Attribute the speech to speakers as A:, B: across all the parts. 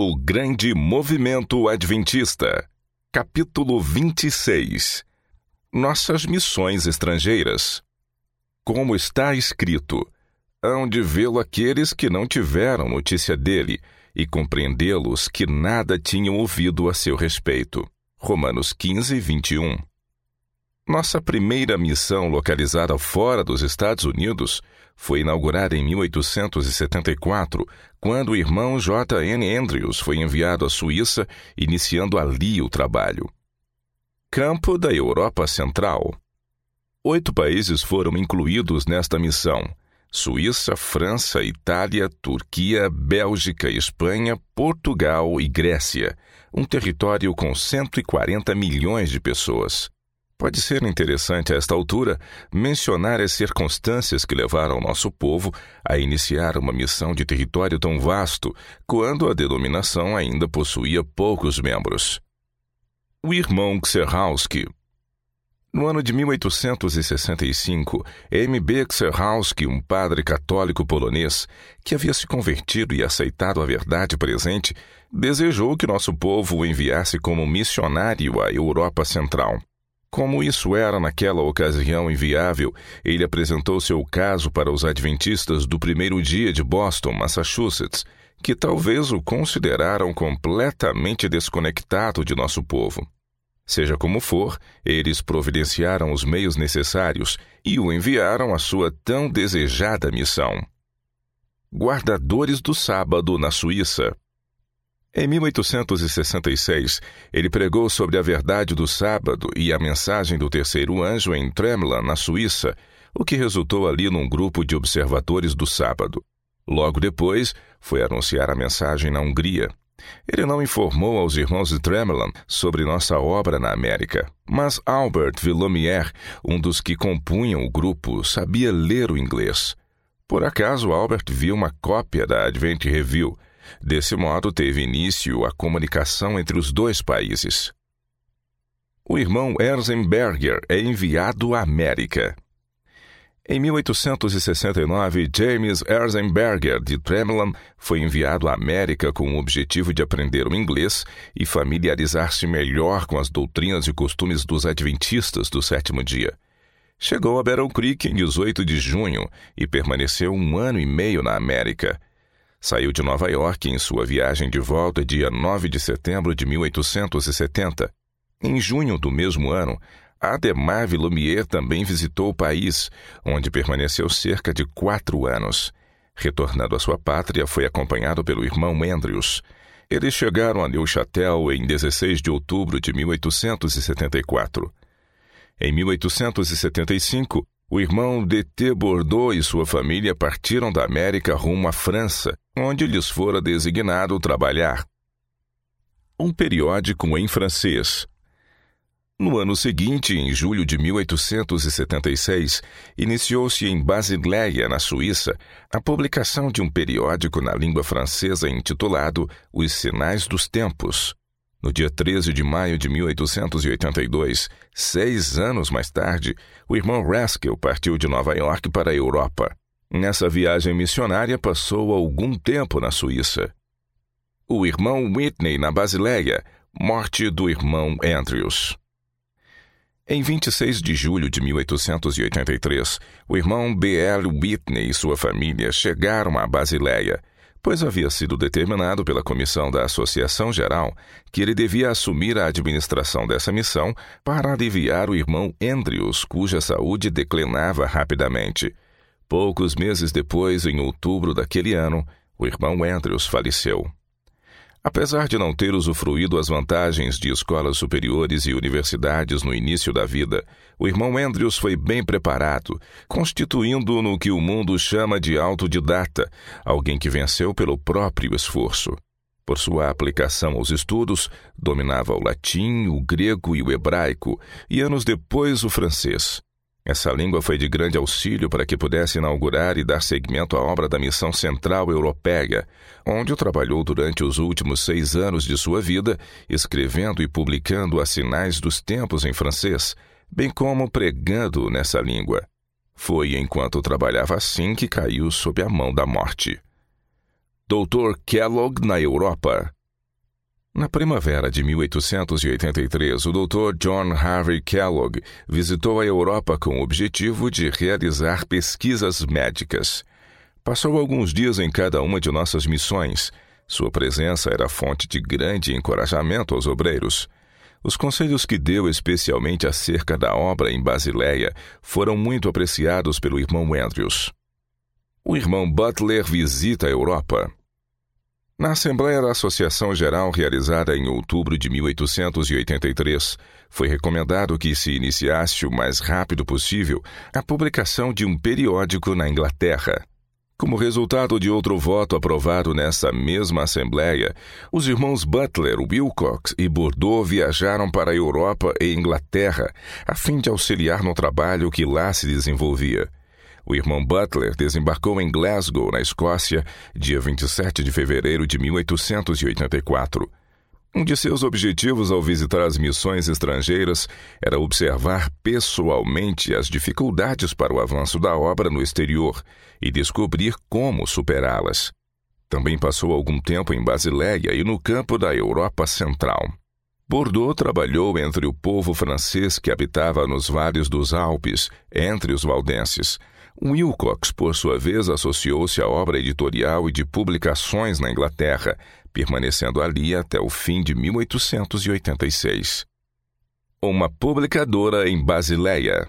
A: O Grande Movimento Adventista, capítulo 26 Nossas Missões Estrangeiras. Como está escrito: hão de vê-lo aqueles que não tiveram notícia dele, e compreendê-los que nada tinham ouvido a seu respeito. Romanos 15, 21. Nossa primeira missão localizada fora dos Estados Unidos foi inaugurada em 1874, quando o irmão J. N. Andrews foi enviado à Suíça, iniciando ali o trabalho. Campo da Europa Central. Oito países foram incluídos nesta missão: Suíça, França, Itália, Turquia, Bélgica, Espanha, Portugal e Grécia, um território com 140 milhões de pessoas. Pode ser interessante a esta altura mencionar as circunstâncias que levaram nosso povo a iniciar uma missão de território tão vasto, quando a denominação ainda possuía poucos membros. O irmão Xerhauski. No ano de 1865, M.B. Xerhauski, um padre católico polonês que havia se convertido e aceitado a verdade presente, desejou que nosso povo o enviasse como missionário à Europa Central. Como isso era naquela ocasião inviável, ele apresentou seu caso para os adventistas do primeiro dia de Boston, Massachusetts, que talvez o consideraram completamente desconectado de nosso povo. Seja como for, eles providenciaram os meios necessários e o enviaram à sua tão desejada missão. Guardadores do Sábado na Suíça. Em 1866, ele pregou sobre a verdade do sábado e a mensagem do terceiro anjo em Tremlan, na Suíça, o que resultou ali num grupo de observadores do sábado. Logo depois, foi anunciar a mensagem na Hungria. Ele não informou aos irmãos de Tremlan sobre nossa obra na América, mas Albert Villomier, um dos que compunham o grupo, sabia ler o inglês. Por acaso, Albert viu uma cópia da Advent Review Desse modo, teve início a comunicação entre os dois países. O irmão Erzenberger é enviado à América. Em 1869, James Erzenberger de Tremlan foi enviado à América com o objetivo de aprender o inglês e familiarizar-se melhor com as doutrinas e costumes dos adventistas do sétimo dia. Chegou a Battle Creek em 18 de junho e permaneceu um ano e meio na América. Saiu de Nova York em sua viagem de volta dia 9 de setembro de 1870. Em junho do mesmo ano, Ademar Villumier também visitou o país, onde permaneceu cerca de quatro anos. Retornando à sua pátria, foi acompanhado pelo irmão Andrews. Eles chegaram a Neuchâtel em 16 de outubro de 1874. Em 1875, o irmão de T. Bordeaux e sua família partiram da América rumo à França, onde lhes fora designado trabalhar. Um periódico em francês. No ano seguinte, em julho de 1876, iniciou-se em Basileia, na Suíça, a publicação de um periódico na língua francesa intitulado Os Sinais dos Tempos. No dia 13 de maio de 1882, seis anos mais tarde, o irmão Raskell partiu de Nova York para a Europa. Nessa viagem missionária, passou algum tempo na Suíça. O irmão Whitney na Basileia, morte do irmão Andrews. Em 26 de julho de 1883, o irmão B.L. Whitney e sua família chegaram à Basileia pois havia sido determinado pela comissão da Associação Geral que ele devia assumir a administração dessa missão para aliviar o irmão Andrews, cuja saúde declinava rapidamente. Poucos meses depois, em outubro daquele ano, o irmão Andrews faleceu. Apesar de não ter usufruído as vantagens de escolas superiores e universidades no início da vida, o irmão Andrews foi bem preparado, constituindo no que o mundo chama de autodidata, alguém que venceu pelo próprio esforço. Por sua aplicação aos estudos, dominava o latim, o grego e o hebraico, e anos depois o francês. Essa língua foi de grande auxílio para que pudesse inaugurar e dar seguimento à obra da Missão Central Europeia, onde trabalhou durante os últimos seis anos de sua vida, escrevendo e publicando as sinais dos tempos em francês, bem como pregando nessa língua. Foi enquanto trabalhava assim que caiu sob a mão da morte. Dr. Kellogg na Europa Na primavera de 1883, o Dr. John Harvey Kellogg visitou a Europa com o objetivo de realizar pesquisas médicas. Passou alguns dias em cada uma de nossas missões. Sua presença era fonte de grande encorajamento aos obreiros. Os conselhos que deu especialmente acerca da obra em Basileia foram muito apreciados pelo irmão Andrews. O irmão Butler visita a Europa. Na Assembleia da Associação Geral realizada em outubro de 1883, foi recomendado que se iniciasse o mais rápido possível a publicação de um periódico na Inglaterra. Como resultado de outro voto aprovado nessa mesma Assembleia, os irmãos Butler, Wilcox e Bordeaux viajaram para a Europa e Inglaterra a fim de auxiliar no trabalho que lá se desenvolvia. O irmão Butler desembarcou em Glasgow, na Escócia, dia 27 de fevereiro de 1884. Um de seus objetivos ao visitar as missões estrangeiras era observar pessoalmente as dificuldades para o avanço da obra no exterior e descobrir como superá-las. Também passou algum tempo em Basileia e no campo da Europa Central. Bordeaux trabalhou entre o povo francês que habitava nos vales dos Alpes, entre os valdenses, Wilcox, por sua vez, associou-se à obra editorial e de publicações na Inglaterra, permanecendo ali até o fim de 1886. Uma publicadora em Basileia.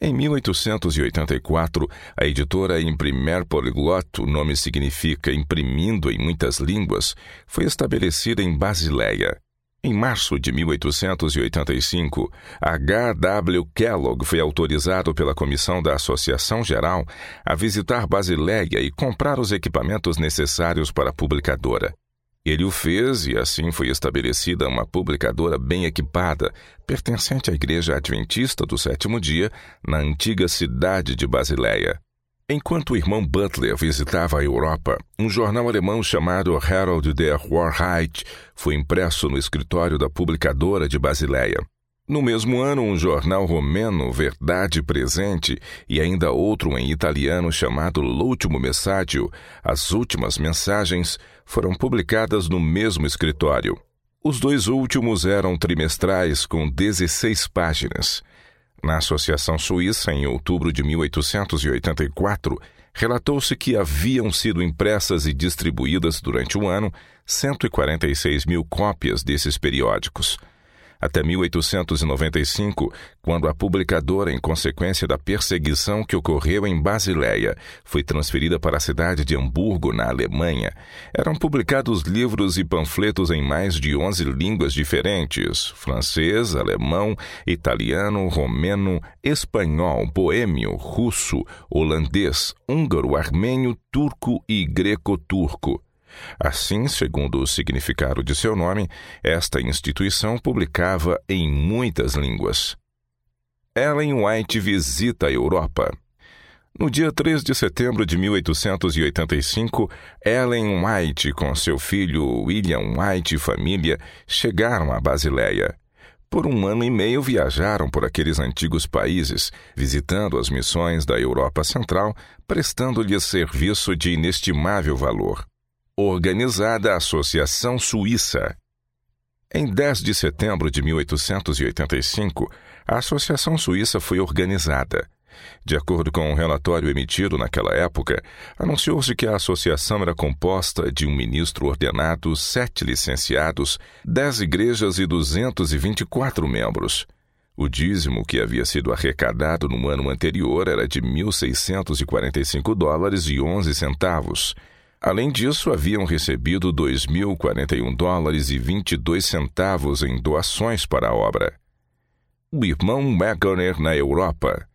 A: Em 1884, a editora Imprimer Polyglot, o nome significa imprimindo em muitas línguas, foi estabelecida em Basileia. Em março de 1885, H. W. Kellogg foi autorizado pela Comissão da Associação Geral a visitar Basileia e comprar os equipamentos necessários para a publicadora. Ele o fez e assim foi estabelecida uma publicadora bem equipada, pertencente à Igreja Adventista do Sétimo Dia, na antiga cidade de Basileia. Enquanto o irmão Butler visitava a Europa, um jornal alemão chamado Herald der Wahrheit foi impresso no escritório da publicadora de Basileia. No mesmo ano, um jornal romeno, Verdade Presente, e ainda outro em italiano chamado L'ultimo Messaggio, As Últimas Mensagens, foram publicadas no mesmo escritório. Os dois últimos eram trimestrais com 16 páginas. Na Associação Suíça, em outubro de 1884, relatou-se que haviam sido impressas e distribuídas durante um ano 146 mil cópias desses periódicos até 1895, quando a publicadora, em consequência da perseguição que ocorreu em Basileia, foi transferida para a cidade de Hamburgo, na Alemanha. Eram publicados livros e panfletos em mais de 11 línguas diferentes: francês, alemão, italiano, romeno, espanhol, boêmio, russo, holandês, húngaro, armênio, turco e greco-turco. Assim, segundo o significado de seu nome, esta instituição publicava em muitas línguas. Ellen White visita a Europa. No dia 3 de setembro de 1885, Ellen White, com seu filho William White e família, chegaram a Basileia. Por um ano e meio viajaram por aqueles antigos países, visitando as missões da Europa Central, prestando-lhes serviço de inestimável valor organizada a Associação Suíça. Em 10 de setembro de 1885, a Associação Suíça foi organizada. De acordo com um relatório emitido naquela época, anunciou-se que a associação era composta de um ministro ordenado, sete licenciados, dez igrejas e 224 membros. O dízimo que havia sido arrecadado no ano anterior era de 1.645 dólares e 11 centavos Além disso, haviam recebido 2.041 dólares e 22 centavos em doações para a obra. O irmão Wagner na Europa.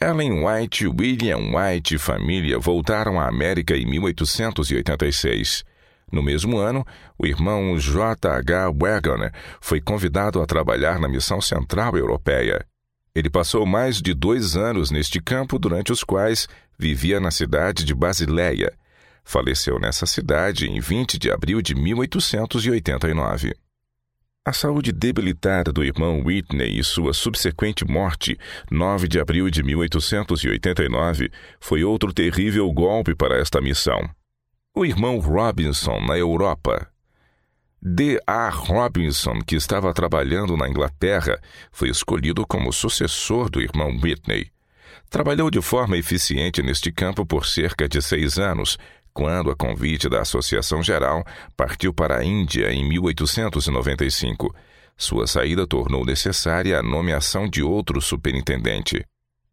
A: Ellen White, William White e família voltaram à América em 1886. No mesmo ano, o irmão J. H. Wagner foi convidado a trabalhar na Missão Central Europeia. Ele passou mais de dois anos neste campo, durante os quais vivia na cidade de Basileia, Faleceu nessa cidade em 20 de abril de 1889. A saúde debilitada do irmão Whitney e sua subsequente morte, 9 de abril de 1889, foi outro terrível golpe para esta missão. O irmão Robinson na Europa. D. A. Robinson, que estava trabalhando na Inglaterra, foi escolhido como sucessor do irmão Whitney. Trabalhou de forma eficiente neste campo por cerca de seis anos, quando, a convite da Associação Geral, partiu para a Índia em 1895. Sua saída tornou necessária a nomeação de outro superintendente.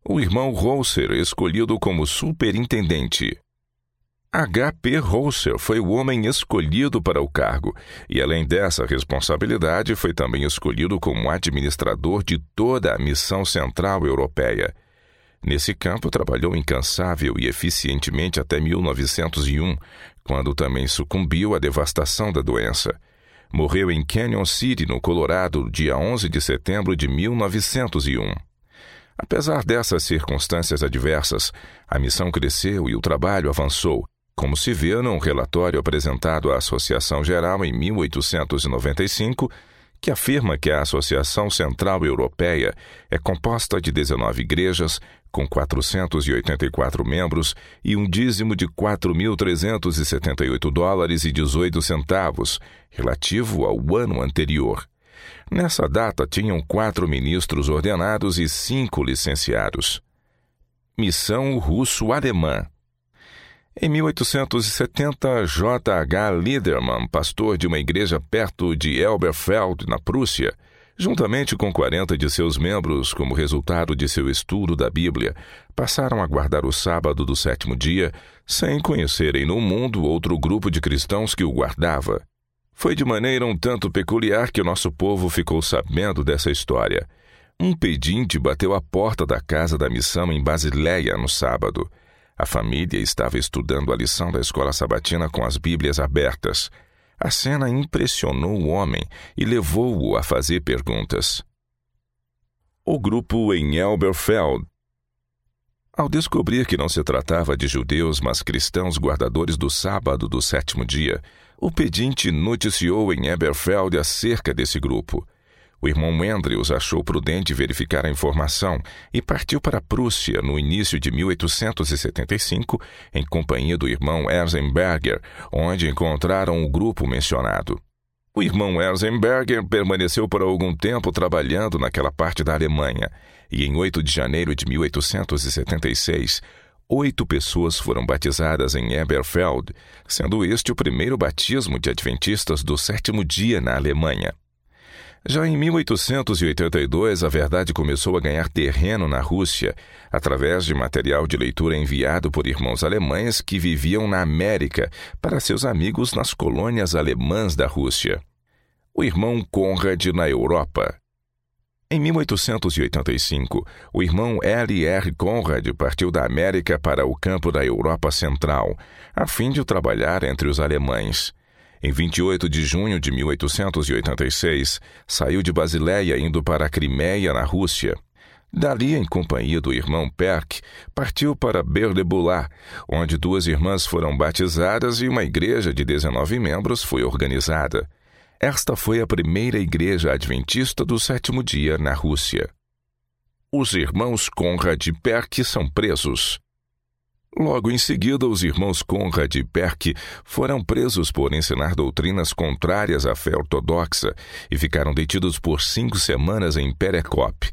A: O irmão Rouser, escolhido como superintendente. H.P. Rouser foi o homem escolhido para o cargo e, além dessa responsabilidade, foi também escolhido como administrador de toda a missão central europeia. Nesse campo, trabalhou incansável e eficientemente até 1901, quando também sucumbiu à devastação da doença. Morreu em Canyon City, no Colorado, dia 11 de setembro de 1901. Apesar dessas circunstâncias adversas, a missão cresceu e o trabalho avançou, como se vê num relatório apresentado à Associação Geral em 1895, que afirma que a Associação Central Europeia é composta de 19 igrejas, com 484 membros e um dízimo de 4.378 dólares e 18 centavos, relativo ao ano anterior. Nessa data tinham quatro ministros ordenados e cinco licenciados. Missão Russo-Alemã em 1870, J. H. Liedermann, pastor de uma igreja perto de Elberfeld, na Prússia, juntamente com 40 de seus membros, como resultado de seu estudo da Bíblia, passaram a guardar o sábado do sétimo dia, sem conhecerem no mundo outro grupo de cristãos que o guardava. Foi de maneira um tanto peculiar que o nosso povo ficou sabendo dessa história. Um pedinte bateu à porta da casa da missão em Basileia no sábado. A família estava estudando a lição da escola sabatina com as Bíblias abertas. A cena impressionou o homem e levou-o a fazer perguntas. O grupo em Elberfeld. Ao descobrir que não se tratava de judeus, mas cristãos guardadores do sábado do sétimo dia, o pedinte noticiou em Elberfeld acerca desse grupo. O irmão Andrews achou prudente verificar a informação e partiu para a Prússia no início de 1875, em companhia do irmão Erzenberger, onde encontraram o grupo mencionado. O irmão Erzenberger permaneceu por algum tempo trabalhando naquela parte da Alemanha, e em 8 de janeiro de 1876, oito pessoas foram batizadas em Eberfeld, sendo este o primeiro batismo de adventistas do sétimo dia na Alemanha. Já em 1882, a verdade começou a ganhar terreno na Rússia, através de material de leitura enviado por irmãos alemães que viviam na América para seus amigos nas colônias alemãs da Rússia. O irmão Conrad na Europa. Em 1885, o irmão L. R. Conrad partiu da América para o campo da Europa Central, a fim de trabalhar entre os alemães. Em 28 de junho de 1886, saiu de Basileia indo para a Crimeia, na Rússia. Dali, em companhia do irmão Perk, partiu para Berdebulá, onde duas irmãs foram batizadas e uma igreja de 19 membros foi organizada. Esta foi a primeira igreja adventista do sétimo dia na Rússia. Os irmãos Conrad Perk são presos. Logo em seguida, os irmãos Conrad e Perk foram presos por ensinar doutrinas contrárias à fé ortodoxa e ficaram detidos por cinco semanas em Perekop.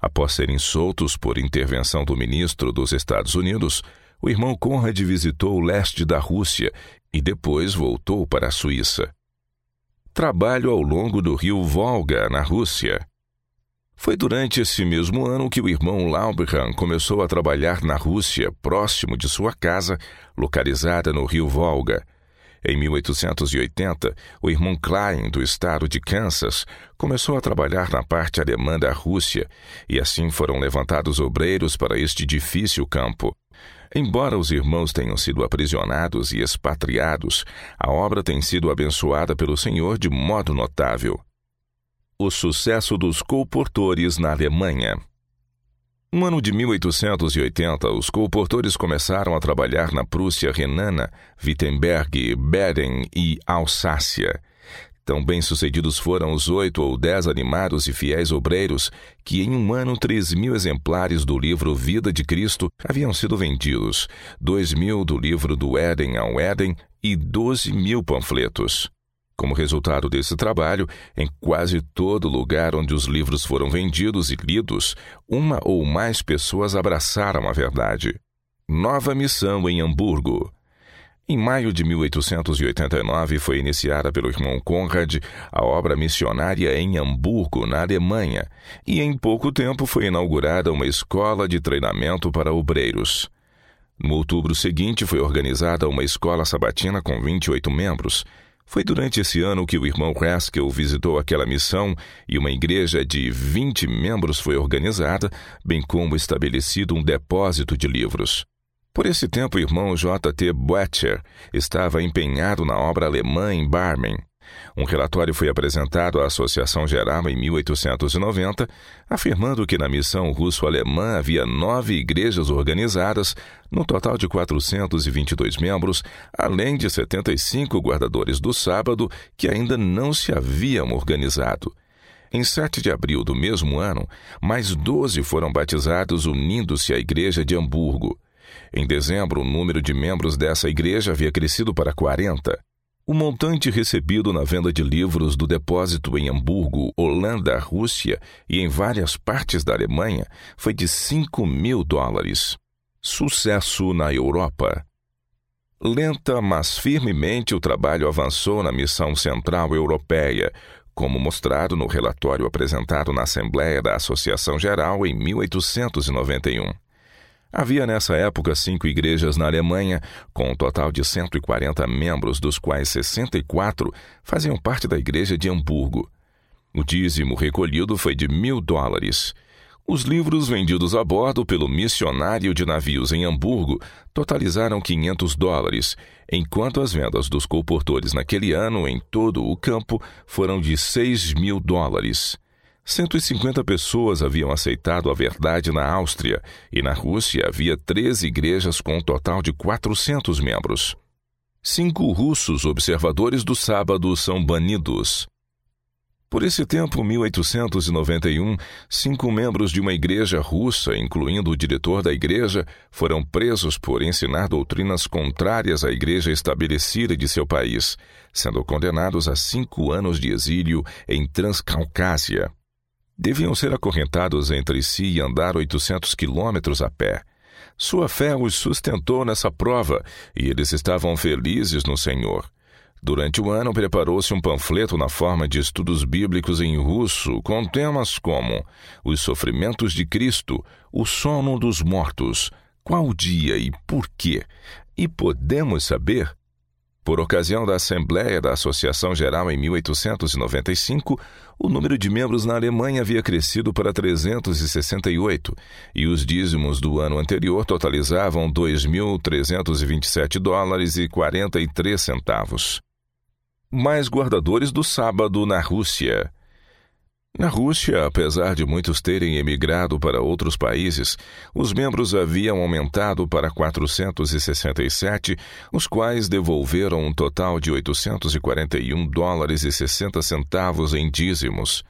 A: Após serem soltos por intervenção do ministro dos Estados Unidos, o irmão Conrad visitou o leste da Rússia e depois voltou para a Suíça. Trabalho ao longo do rio Volga, na Rússia. Foi durante esse mesmo ano que o irmão Lauberhan começou a trabalhar na Rússia, próximo de sua casa, localizada no rio Volga. Em 1880, o irmão Klein, do estado de Kansas, começou a trabalhar na parte alemã da Rússia, e assim foram levantados obreiros para este difícil campo. Embora os irmãos tenham sido aprisionados e expatriados, a obra tem sido abençoada pelo Senhor de modo notável o sucesso dos colportores na Alemanha. No ano de 1880, os colportores começaram a trabalhar na Prússia renana, Wittenberg, Baden e Alsácia. Tão bem-sucedidos foram os oito ou dez animados e fiéis obreiros que, em um ano, três mil exemplares do livro Vida de Cristo haviam sido vendidos, dois mil do livro do Éden ao Éden e doze mil panfletos. Como resultado desse trabalho, em quase todo lugar onde os livros foram vendidos e lidos, uma ou mais pessoas abraçaram a verdade. Nova missão em Hamburgo. Em maio de 1889 foi iniciada pelo irmão Conrad a obra missionária em Hamburgo, na Alemanha, e em pouco tempo foi inaugurada uma escola de treinamento para obreiros. No outubro seguinte foi organizada uma escola sabatina com 28 membros. Foi durante esse ano que o irmão Haskell visitou aquela missão e uma igreja de 20 membros foi organizada, bem como estabelecido um depósito de livros. Por esse tempo, o irmão J. T. Boettcher estava empenhado na obra alemã em Barmen. Um relatório foi apresentado à Associação Geral em 1890, afirmando que na missão russo-alemã havia nove igrejas organizadas, no total de 422 membros, além de 75 guardadores do sábado que ainda não se haviam organizado. Em 7 de abril do mesmo ano, mais 12 foram batizados unindo-se à igreja de Hamburgo. Em dezembro, o número de membros dessa igreja havia crescido para 40. O montante recebido na venda de livros do depósito em Hamburgo, Holanda, Rússia e em várias partes da Alemanha foi de 5 mil dólares. Sucesso na Europa. Lenta, mas firmemente o trabalho avançou na missão central europeia, como mostrado no relatório apresentado na Assembleia da Associação Geral em 1891. Havia nessa época cinco igrejas na Alemanha, com um total de 140 membros, dos quais 64 faziam parte da igreja de Hamburgo. O dízimo recolhido foi de mil dólares. Os livros vendidos a bordo pelo missionário de navios em Hamburgo totalizaram 500 dólares, enquanto as vendas dos colportores naquele ano em todo o campo foram de 6 mil dólares. 150 pessoas haviam aceitado a verdade na Áustria e na Rússia havia 13 igrejas com um total de 400 membros. Cinco russos observadores do sábado são banidos. Por esse tempo, 1891, cinco membros de uma igreja russa, incluindo o diretor da igreja, foram presos por ensinar doutrinas contrárias à igreja estabelecida de seu país, sendo condenados a cinco anos de exílio em Transcaucásia deviam ser acorrentados entre si e andar 800 quilômetros a pé. Sua fé os sustentou nessa prova e eles estavam felizes no Senhor. Durante o ano, preparou-se um panfleto na forma de estudos bíblicos em russo, com temas como os sofrimentos de Cristo, o sono dos mortos, qual dia e por quê, e podemos saber por ocasião da Assembleia da Associação Geral em 1895, o número de membros na Alemanha havia crescido para 368 e os dízimos do ano anterior totalizavam 2.327 dólares e 43 centavos. Mais guardadores do sábado na Rússia. Na Rússia, apesar de muitos terem emigrado para outros países, os membros haviam aumentado para 467, os quais devolveram um total de 841 dólares e 60 centavos em dízimos.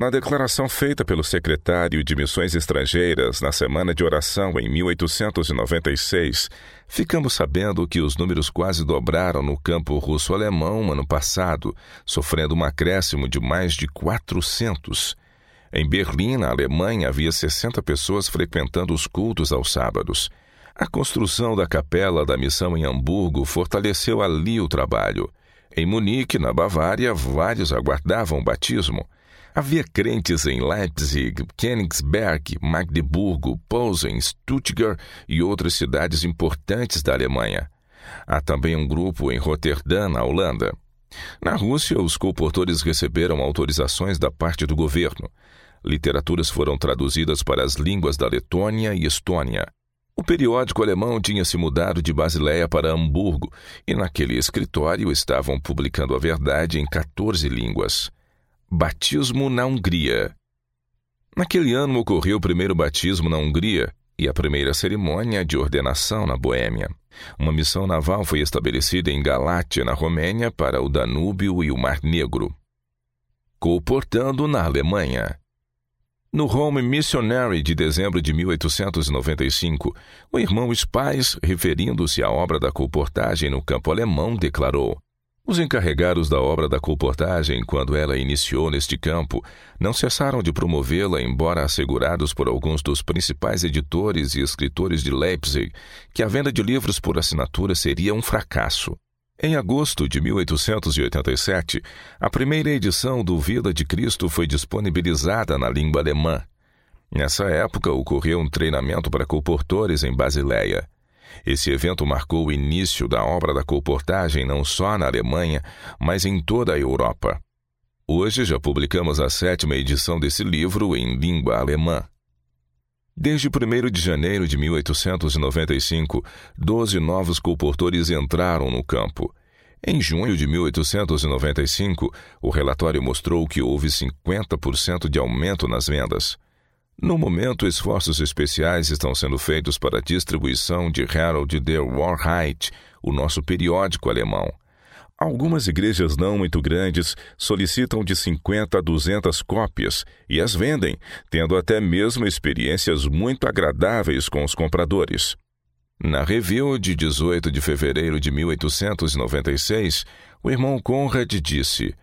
A: Na declaração feita pelo secretário de Missões Estrangeiras na Semana de Oração em 1896, ficamos sabendo que os números quase dobraram no campo russo-alemão ano passado, sofrendo um acréscimo de mais de 400. Em Berlim, na Alemanha, havia 60 pessoas frequentando os cultos aos sábados. A construção da capela da missão em Hamburgo fortaleceu ali o trabalho. Em Munique, na Bavária, vários aguardavam o batismo. Havia crentes em Leipzig, Königsberg, Magdeburgo, Posen, Stuttgart e outras cidades importantes da Alemanha. Há também um grupo em Roterdã, na Holanda. Na Rússia, os colportores receberam autorizações da parte do governo. Literaturas foram traduzidas para as línguas da Letônia e Estônia. O periódico alemão tinha se mudado de Basileia para Hamburgo e naquele escritório estavam publicando a verdade em 14 línguas. Batismo na Hungria. Naquele ano ocorreu o primeiro batismo na Hungria e a primeira cerimônia de ordenação na Boêmia. Uma missão naval foi estabelecida em Galátia, na Romênia, para o Danúbio e o Mar Negro. Colportando na Alemanha. No Home Missionary de dezembro de 1895, o irmão Spies, referindo-se à obra da colportagem no campo alemão, declarou: Os encarregados da obra da colportagem, quando ela iniciou neste campo, não cessaram de promovê-la, embora assegurados por alguns dos principais editores e escritores de Leipzig que a venda de livros por assinatura seria um fracasso. Em agosto de 1887, a primeira edição do Vida de Cristo foi disponibilizada na língua alemã. Nessa época, ocorreu um treinamento para colportores em Basileia. Esse evento marcou o início da obra da colportagem não só na Alemanha, mas em toda a Europa. Hoje já publicamos a sétima edição desse livro em língua alemã. Desde 1 de janeiro de 1895, 12 novos colportores entraram no campo. Em junho de 1895, o relatório mostrou que houve 50% de aumento nas vendas. No momento, esforços especiais estão sendo feitos para a distribuição de Herald der Wahrheit, o nosso periódico alemão. Algumas igrejas não muito grandes solicitam de 50 a 200 cópias e as vendem, tendo até mesmo experiências muito agradáveis com os compradores. Na review de 18 de fevereiro de 1896, o irmão Conrad disse.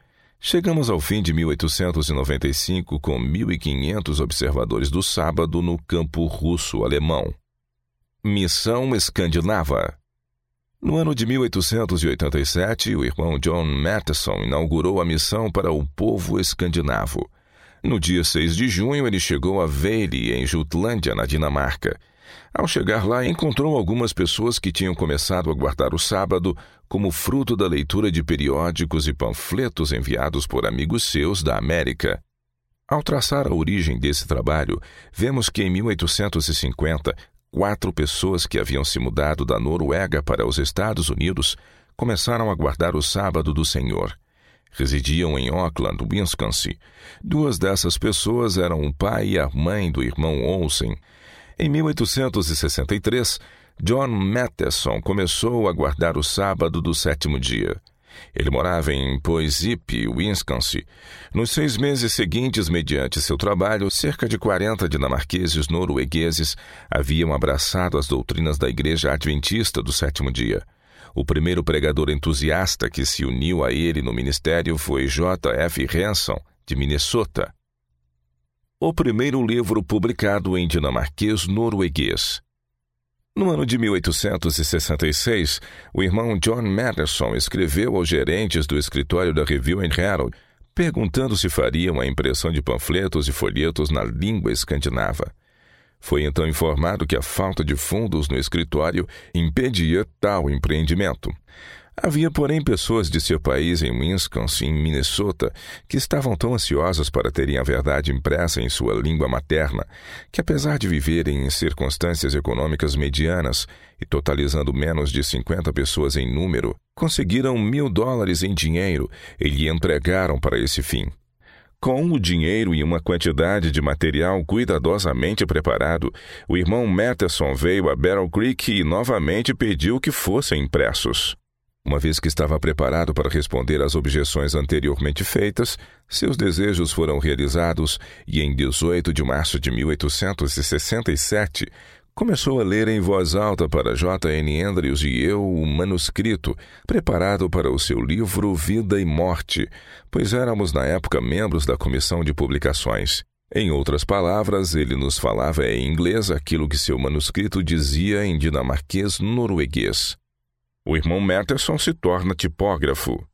A: Chegamos ao fim de 1895 com 1.500 observadores do sábado no campo russo-alemão. Missão Escandinava No ano de 1887, o irmão John Matheson inaugurou a missão para o povo escandinavo. No dia 6 de junho, ele chegou a Vejle, em Jutlândia, na Dinamarca. Ao chegar lá, encontrou algumas pessoas que tinham começado a guardar o sábado como fruto da leitura de periódicos e panfletos enviados por amigos seus da América. Ao traçar a origem desse trabalho, vemos que em 1850, quatro pessoas que haviam se mudado da Noruega para os Estados Unidos começaram a guardar o sábado do Senhor. Residiam em Auckland, Wisconsin. Duas dessas pessoas eram o pai e a mãe do irmão Olsen. Em 1863, John Matheson começou a guardar o sábado do sétimo dia. Ele morava em Poisip, Wisconsin. Nos seis meses seguintes, mediante seu trabalho, cerca de 40 dinamarqueses noruegueses haviam abraçado as doutrinas da Igreja Adventista do sétimo dia. O primeiro pregador entusiasta que se uniu a ele no ministério foi J. F. Hanson, de Minnesota o primeiro livro publicado em dinamarquês norueguês. No ano de 1866, o irmão John Madison escreveu aos gerentes do escritório da Review and Herald perguntando se fariam a impressão de panfletos e folhetos na língua escandinava. Foi então informado que a falta de fundos no escritório impedia tal empreendimento. Havia, porém, pessoas de seu país em Wisconsin, Minnesota, que estavam tão ansiosas para terem a verdade impressa em sua língua materna, que, apesar de viverem em circunstâncias econômicas medianas e totalizando menos de 50 pessoas em número, conseguiram mil dólares em dinheiro e lhe entregaram para esse fim. Com o dinheiro e uma quantidade de material cuidadosamente preparado, o irmão Matheson veio a Battle Creek e novamente pediu que fossem impressos. Uma vez que estava preparado para responder às objeções anteriormente feitas, seus desejos foram realizados e, em 18 de março de 1867, começou a ler em voz alta para J. N. Andrews e eu o manuscrito, preparado para o seu livro Vida e Morte, pois éramos na época membros da comissão de publicações. Em outras palavras, ele nos falava em inglês aquilo que seu manuscrito dizia em dinamarquês norueguês o irmão Matterson se torna tipógrafo.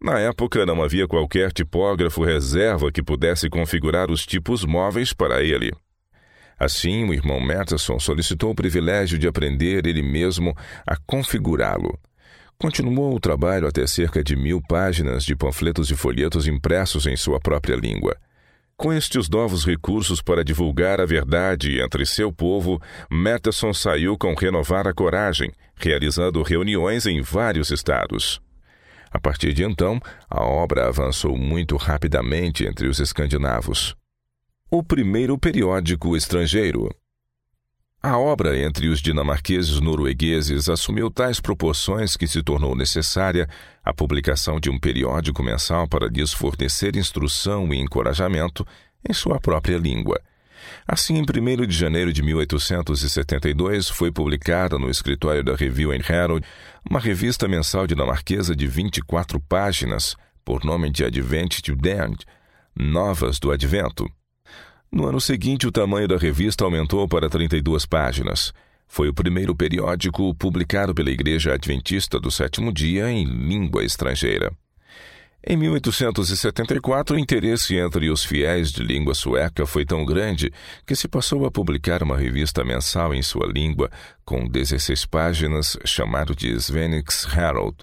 A: Na época, não havia qualquer tipógrafo reserva que pudesse configurar os tipos móveis para ele. Assim, o irmão Matterson solicitou o privilégio de aprender ele mesmo a configurá-lo. Continuou o trabalho até cerca de mil páginas de panfletos e folhetos impressos em sua própria língua. Com estes novos recursos para divulgar a verdade entre seu povo, Matheson saiu com renovar a coragem, realizando reuniões em vários estados. A partir de então, a obra avançou muito rapidamente entre os escandinavos. O primeiro periódico estrangeiro. A obra entre os dinamarqueses noruegueses assumiu tais proporções que se tornou necessária a publicação de um periódico mensal para lhes fornecer instrução e encorajamento em sua própria língua. Assim, em 1 de janeiro de 1872, foi publicada no escritório da Review and Herald uma revista mensal dinamarquesa de 24 páginas, por nome de Advent to Dend, Novas do Advento. No ano seguinte, o tamanho da revista aumentou para 32 páginas. Foi o primeiro periódico publicado pela Igreja Adventista do Sétimo Dia em língua estrangeira. Em 1874, o interesse entre os fiéis de língua sueca foi tão grande que se passou a publicar uma revista mensal em sua língua, com 16 páginas, chamado de Svenix Herald.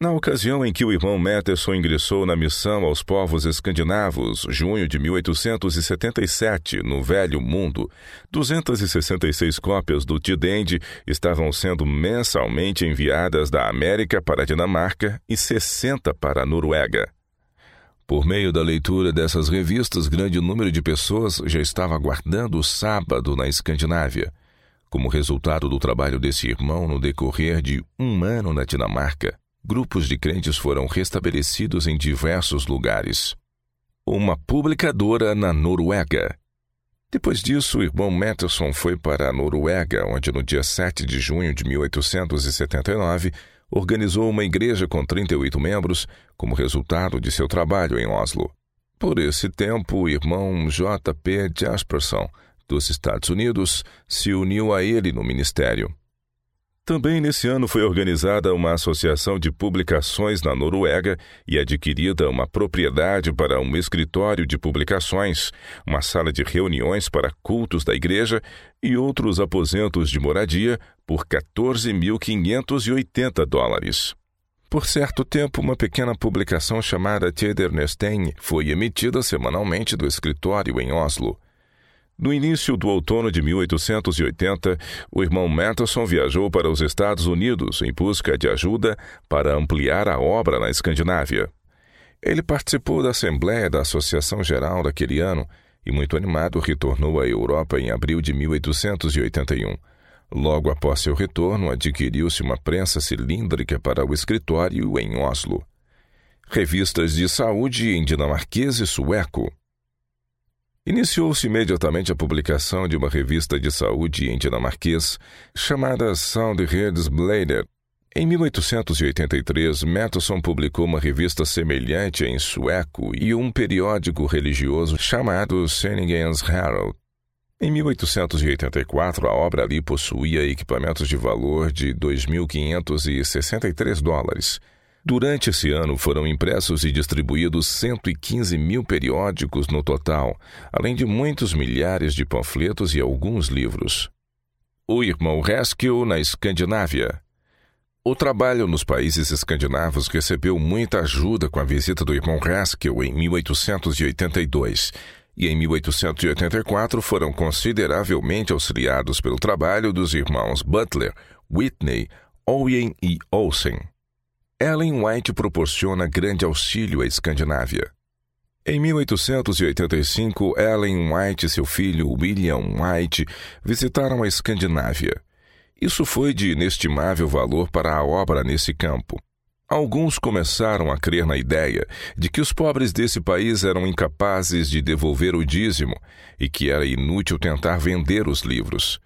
A: Na ocasião em que o irmão Matterson ingressou na missão aos povos escandinavos, junho de 1877, no Velho Mundo, 266 cópias do Tidende estavam sendo mensalmente enviadas da América para a Dinamarca e 60 para a Noruega. Por meio da leitura dessas revistas, grande número de pessoas já estava aguardando o sábado na Escandinávia. Como resultado do trabalho desse irmão no decorrer de um ano na Dinamarca, grupos de crentes foram restabelecidos em diversos lugares. Uma publicadora na Noruega. Depois disso, o irmão Matterson foi para a Noruega, onde no dia 7 de junho de 1879 organizou uma igreja com 38 membros como resultado de seu trabalho em Oslo. Por esse tempo, o irmão J. P. Jasperson, dos Estados Unidos, se uniu a ele no ministério. Também nesse ano foi organizada uma associação de publicações na Noruega e adquirida uma propriedade para um escritório de publicações, uma sala de reuniões para cultos da igreja e outros aposentos de moradia por 14.580 dólares. Por certo tempo, uma pequena publicação chamada Tedernesten foi emitida semanalmente do escritório em Oslo. No início do outono de 1880, o irmão Matteson viajou para os Estados Unidos em busca de ajuda para ampliar a obra na Escandinávia. Ele participou da Assembleia da Associação Geral daquele ano e, muito animado, retornou à Europa em abril de 1881. Logo após seu retorno, adquiriu-se uma prensa cilíndrica para o escritório em Oslo. Revistas de saúde em dinamarquês e sueco Iniciou-se imediatamente a publicação de uma revista de saúde em dinamarquês chamada Soundhedsblader. Em 1883, Matteson publicou uma revista semelhante em sueco e um periódico religioso chamado Seningens Herald. Em 1884, a obra ali possuía equipamentos de valor de 2.563 dólares. Durante esse ano foram impressos e distribuídos 115 mil periódicos no total, além de muitos milhares de panfletos e alguns livros. O irmão Haskell na Escandinávia. O trabalho nos países escandinavos recebeu muita ajuda com a visita do irmão Haskell em 1882 e em 1884 foram consideravelmente auxiliados pelo trabalho dos irmãos Butler, Whitney, Owen e Olsen. Ellen White proporciona grande auxílio à Escandinávia. Em 1885, Ellen White e seu filho William White visitaram a Escandinávia. Isso foi de inestimável valor para a obra nesse campo. Alguns começaram a crer na ideia de que os pobres desse país eram incapazes de devolver o dízimo e que era inútil tentar vender os livros.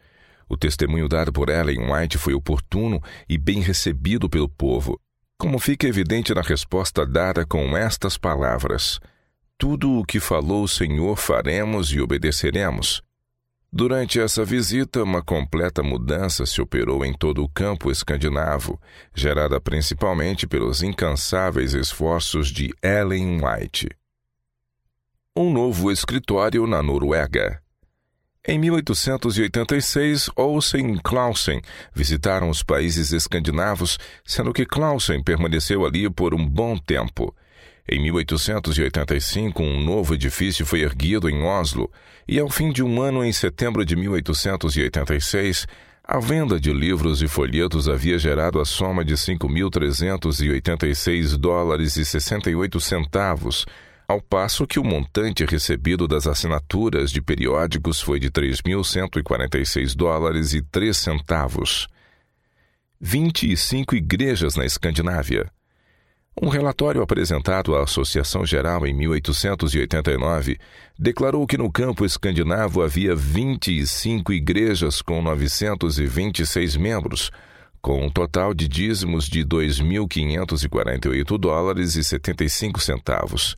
A: O testemunho dado por Ellen White foi oportuno e bem recebido pelo povo como fica evidente na resposta dada com estas palavras: Tudo o que falou o Senhor faremos e obedeceremos. Durante essa visita, uma completa mudança se operou em todo o campo escandinavo, gerada principalmente pelos incansáveis esforços de Ellen White. Um novo escritório na Noruega. Em 1886, Olsen e Clausen visitaram os países escandinavos, sendo que Clausen permaneceu ali por um bom tempo. Em 1885, um novo edifício foi erguido em Oslo, e ao fim de um ano, em setembro de 1886, a venda de livros e folhetos havia gerado a soma de 5.386 dólares e 68 centavos, ao passo que o montante recebido das assinaturas de periódicos foi de 3.146 dólares e 3 centavos. 25 igrejas na Escandinávia. Um relatório apresentado à Associação Geral em 1889 declarou que no campo escandinavo havia 25 igrejas com 926 membros, com um total de dízimos de 2.548 dólares e 75 centavos.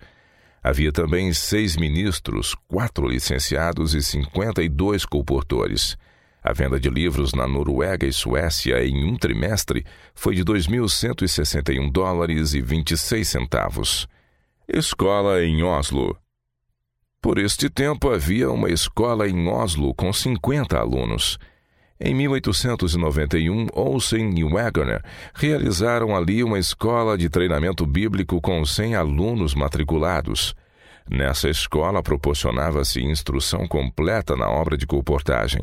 A: Havia também seis ministros, quatro licenciados e 52 colportores. A venda de livros na Noruega e Suécia em um trimestre foi de 2.161 dólares e 26 centavos. Escola em Oslo. Por este tempo havia uma escola em Oslo com 50 alunos. Em 1891, Olsen e Wagner realizaram ali uma escola de treinamento bíblico com 100 alunos matriculados. Nessa escola proporcionava-se instrução completa na obra de comportagem.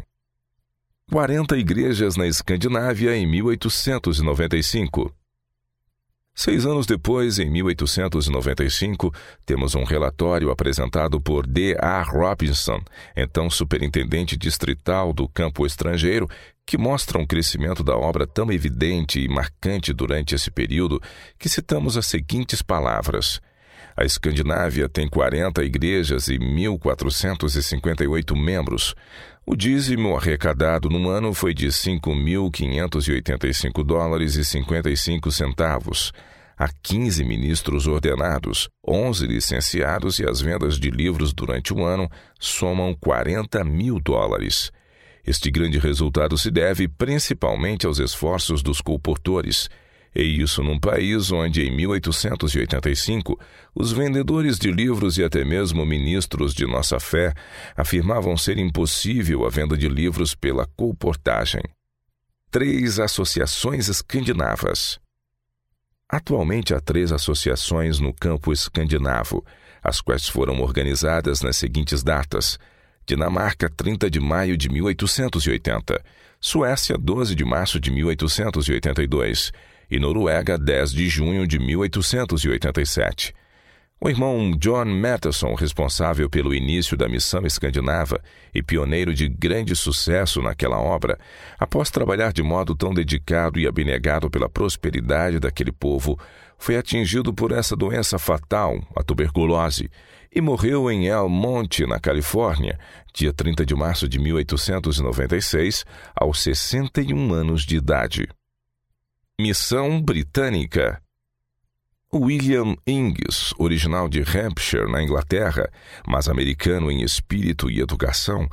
A: 40 igrejas na Escandinávia em 1895. Seis anos depois, em 1895, temos um relatório apresentado por D. A. Robinson, então superintendente distrital do campo estrangeiro, que mostra um crescimento da obra tão evidente e marcante durante esse período que citamos as seguintes palavras. A Escandinávia tem 40 igrejas e 1.458 membros. O dízimo arrecadado no ano foi de 5.585 dólares e 55 centavos. Há 15 ministros ordenados, 11 licenciados e as vendas de livros durante o ano somam 40 mil dólares. Este grande resultado se deve principalmente aos esforços dos colportores e isso num país onde, em 1885, os vendedores de livros e até mesmo ministros de nossa fé afirmavam ser impossível a venda de livros pela colportagem. Três associações escandinavas. Atualmente há três associações no campo escandinavo, as quais foram organizadas nas seguintes datas: Dinamarca, 30 de maio de 1880, Suécia, 12 de março de 1882 e Noruega, 10 de junho de 1887. O irmão John Matteson, responsável pelo início da missão escandinava e pioneiro de grande sucesso naquela obra, após trabalhar de modo tão dedicado e abnegado pela prosperidade daquele povo, foi atingido por essa doença fatal, a tuberculose, e morreu em El Monte, na Califórnia, dia 30 de março de 1896, aos 61 anos de idade. Missão Britânica. William Inglis, original de Hampshire, na Inglaterra, mas americano em espírito e educação,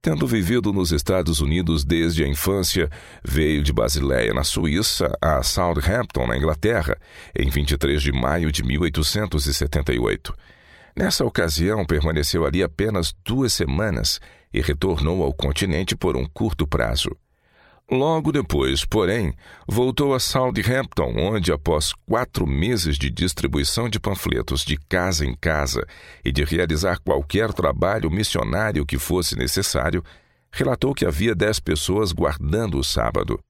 A: tendo vivido nos Estados Unidos desde a infância, veio de Basileia, na Suíça, a Southampton, na Inglaterra, em 23 de maio de 1878. Nessa ocasião, permaneceu ali apenas duas semanas e retornou ao continente por um curto prazo. Logo depois, porém, voltou a Southampton, onde, após quatro meses de distribuição de panfletos de casa em casa e de realizar qualquer trabalho missionário que fosse necessário, relatou que havia dez pessoas guardando o sábado.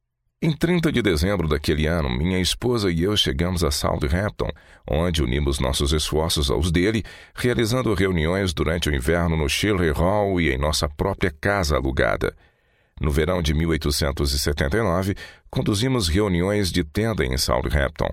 A: Em 30 de dezembro daquele ano, minha esposa e eu chegamos a Southampton, onde unimos nossos esforços aos dele, realizando reuniões durante o inverno no Shirley Hall e em nossa própria casa alugada. No verão de 1879, conduzimos reuniões de tenda em Southampton.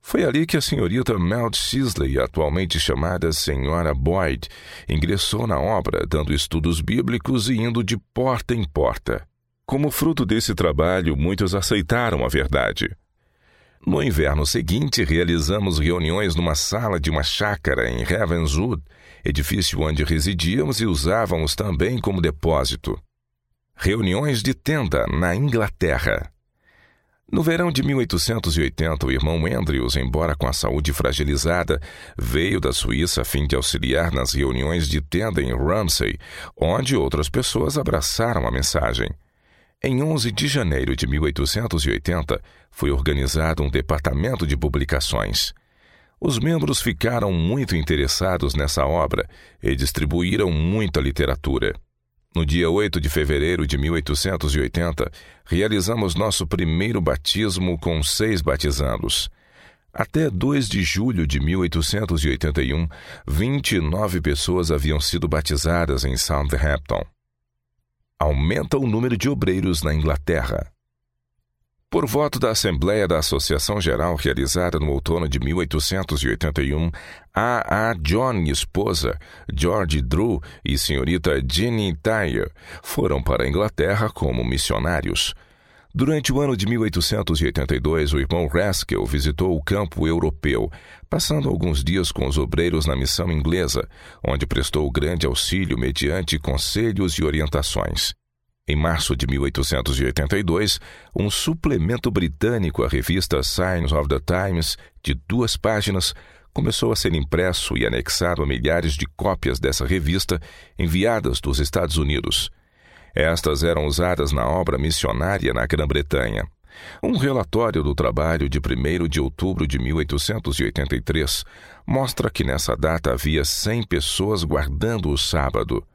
A: Foi ali que a senhorita Meld Sisley, atualmente chamada Senhora Boyd, ingressou na obra, dando estudos bíblicos e indo de porta em porta. Como fruto desse trabalho, muitos aceitaram a verdade. No inverno seguinte, realizamos reuniões numa sala de uma chácara em Ravenswood, edifício onde residíamos e usávamos também como depósito. Reuniões de tenda na Inglaterra. No verão de 1880, o irmão Andrews, embora com a saúde fragilizada, veio da Suíça a fim de auxiliar nas reuniões de tenda em Ramsey, onde outras pessoas abraçaram a mensagem. Em 11 de janeiro de 1880, foi organizado um departamento de publicações. Os membros ficaram muito interessados nessa obra e distribuíram muita literatura. No dia 8 de fevereiro de 1880, realizamos nosso primeiro batismo com seis batizandos. Até 2 de julho de 1881, 29 pessoas haviam sido batizadas em Southampton. Aumenta o número de obreiros na Inglaterra. Por voto da Assembleia da Associação Geral realizada no outono de 1881, a. A. John e esposa, George Drew e senhorita Jenny Tyre, foram para a Inglaterra como missionários. Durante o ano de 1882, o irmão Raskell visitou o campo europeu, passando alguns dias com os obreiros na missão inglesa, onde prestou grande auxílio mediante conselhos e orientações. Em março de 1882, um suplemento britânico à revista Signs of the Times, de duas páginas, começou a ser impresso e anexado a milhares de cópias dessa revista enviadas dos Estados Unidos. Estas eram usadas na obra missionária na Grã-Bretanha. Um relatório do trabalho de 1 de outubro de 1883 mostra que nessa data havia 100 pessoas guardando o sábado.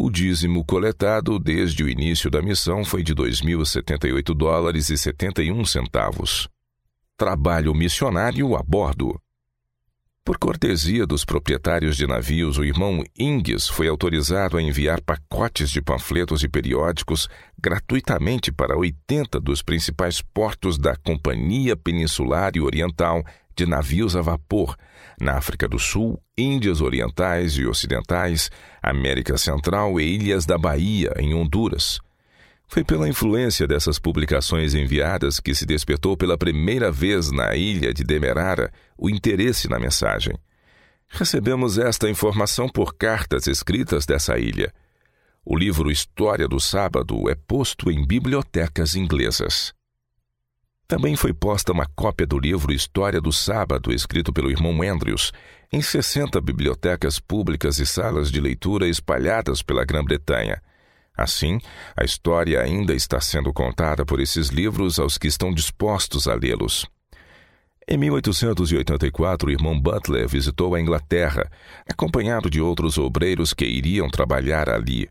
A: O dízimo coletado desde o início da missão foi de 2.078 dólares e 71 centavos. Trabalho missionário a bordo. Por cortesia dos proprietários de navios, o irmão Ingis foi autorizado a enviar pacotes de panfletos e periódicos gratuitamente para 80 dos principais portos da Companhia Peninsular e Oriental de Navios a Vapor, na África do Sul, Índias Orientais e Ocidentais, América Central e Ilhas da Bahia, em Honduras. Foi pela influência dessas publicações enviadas que se despertou pela primeira vez na ilha de Demerara o interesse na mensagem. Recebemos esta informação por cartas escritas dessa ilha. O livro História do Sábado é posto em bibliotecas inglesas. Também foi posta uma cópia do livro História do Sábado, escrito pelo irmão Andrews, em 60 bibliotecas públicas e salas de leitura espalhadas pela Grã-Bretanha. Assim, a história ainda está sendo contada por esses livros aos que estão dispostos a lê-los. Em 1884, o irmão Butler visitou a Inglaterra, acompanhado de outros obreiros que iriam trabalhar ali.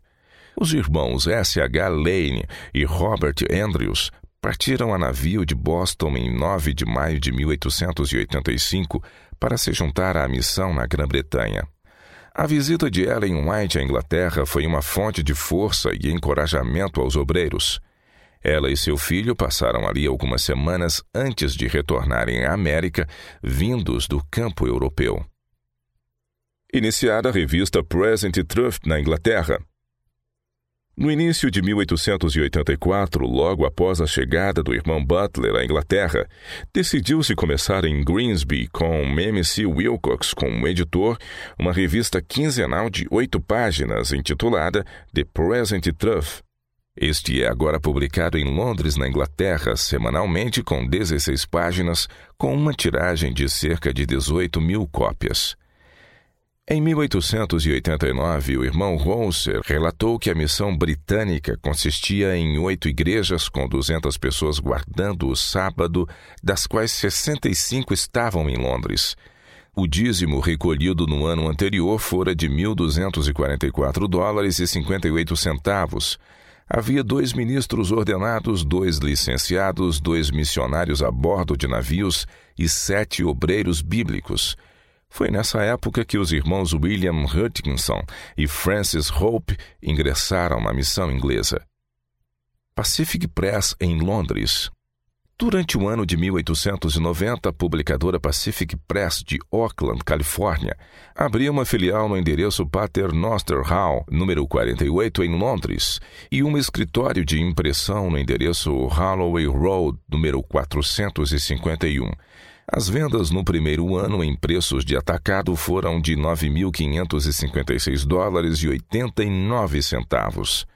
A: Os irmãos S. H. Lane e Robert Andrews partiram a navio de Boston em 9 de maio de 1885 para se juntar à missão na Grã-Bretanha. A visita de Ellen White à Inglaterra foi uma fonte de força e encorajamento aos obreiros. Ela e seu filho passaram ali algumas semanas antes de retornarem à América, vindos do campo europeu. Iniciada a revista Present Truth na Inglaterra, no início de 1884, logo após a chegada do irmão Butler à Inglaterra, decidiu-se começar em Greensby com M.C. Wilcox como editor uma revista quinzenal de oito páginas intitulada The Present Truth. Este é agora publicado em Londres, na Inglaterra, semanalmente com 16 páginas, com uma tiragem de cerca de 18 mil cópias. Em 1889, o irmão Ronser relatou que a missão britânica consistia em oito igrejas com 200 pessoas guardando o sábado, das quais 65 estavam em Londres. O dízimo recolhido no ano anterior fora de 1.244 dólares e 58 centavos. Havia dois ministros ordenados, dois licenciados, dois missionários a bordo de navios e sete obreiros bíblicos. Foi nessa época que os irmãos William Hutchinson e Francis Hope ingressaram na missão inglesa. Pacific Press, em Londres. Durante o ano de 1890, a publicadora Pacific Press de Oakland, Califórnia, abriu uma filial no endereço Pater Noster Hall, número 48, em Londres, e um escritório de impressão no endereço Holloway Road, número 451. As vendas no primeiro ano em preços de atacado foram de 9.556 dólares e 89 centavos.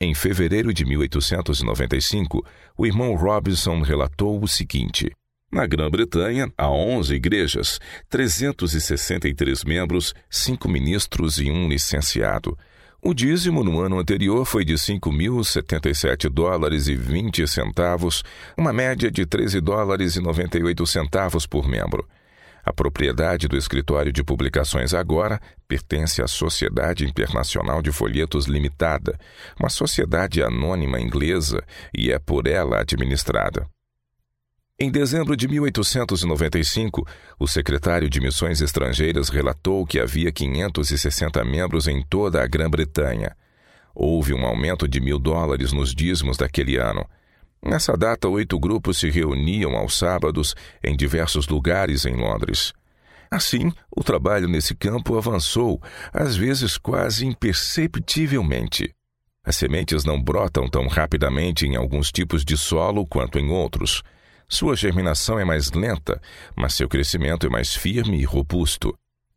A: Em fevereiro de 1895, o irmão Robinson relatou o seguinte: Na Grã-Bretanha, há 11 igrejas, 363 membros, 5 ministros e um licenciado. O dízimo no ano anterior foi de 5.077 dólares e 20 centavos, uma média de 13 dólares e 98 centavos por membro. A propriedade do escritório de publicações agora pertence à Sociedade Internacional de Folhetos Limitada, uma sociedade anônima inglesa, e é por ela administrada. Em dezembro de 1895, o secretário de Missões Estrangeiras relatou que havia 560 membros em toda a Grã-Bretanha. Houve um aumento de mil dólares nos dízimos daquele ano. Nessa data, oito grupos se reuniam aos sábados em diversos lugares em Londres. Assim, o trabalho nesse campo avançou, às vezes quase imperceptivelmente. As sementes não brotam tão rapidamente em alguns tipos de solo quanto em outros. Sua germinação é mais lenta, mas seu crescimento é mais firme e robusto.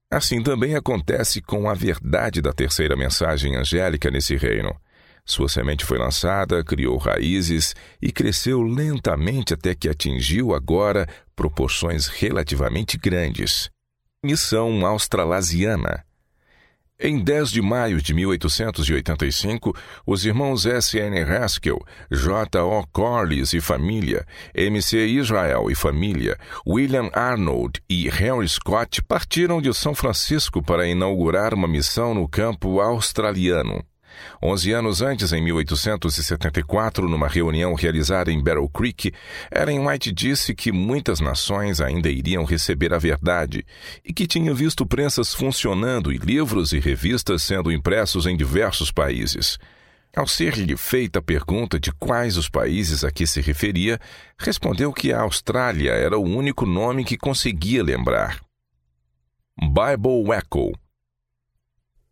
A: Assim também acontece com a verdade da terceira mensagem angélica nesse reino. Sua semente foi lançada, criou raízes e cresceu lentamente até que atingiu agora proporções relativamente grandes. Missão Australasiana. Em 10 de maio de 1885, os irmãos S. N. Haskell, J. O. Corliss e família, M. C. Israel e família, William Arnold e Henry Scott partiram de São Francisco para inaugurar uma missão no campo australiano. Onze anos antes, em 1874, numa reunião realizada em Barrow Creek, Ellen White disse que muitas nações ainda iriam receber a verdade e que tinha visto prensas funcionando e livros e revistas sendo impressos em diversos países. Ao ser-lhe feita a pergunta de quais os países a que se referia, respondeu que a Austrália era o único nome que conseguia lembrar. Bible Echo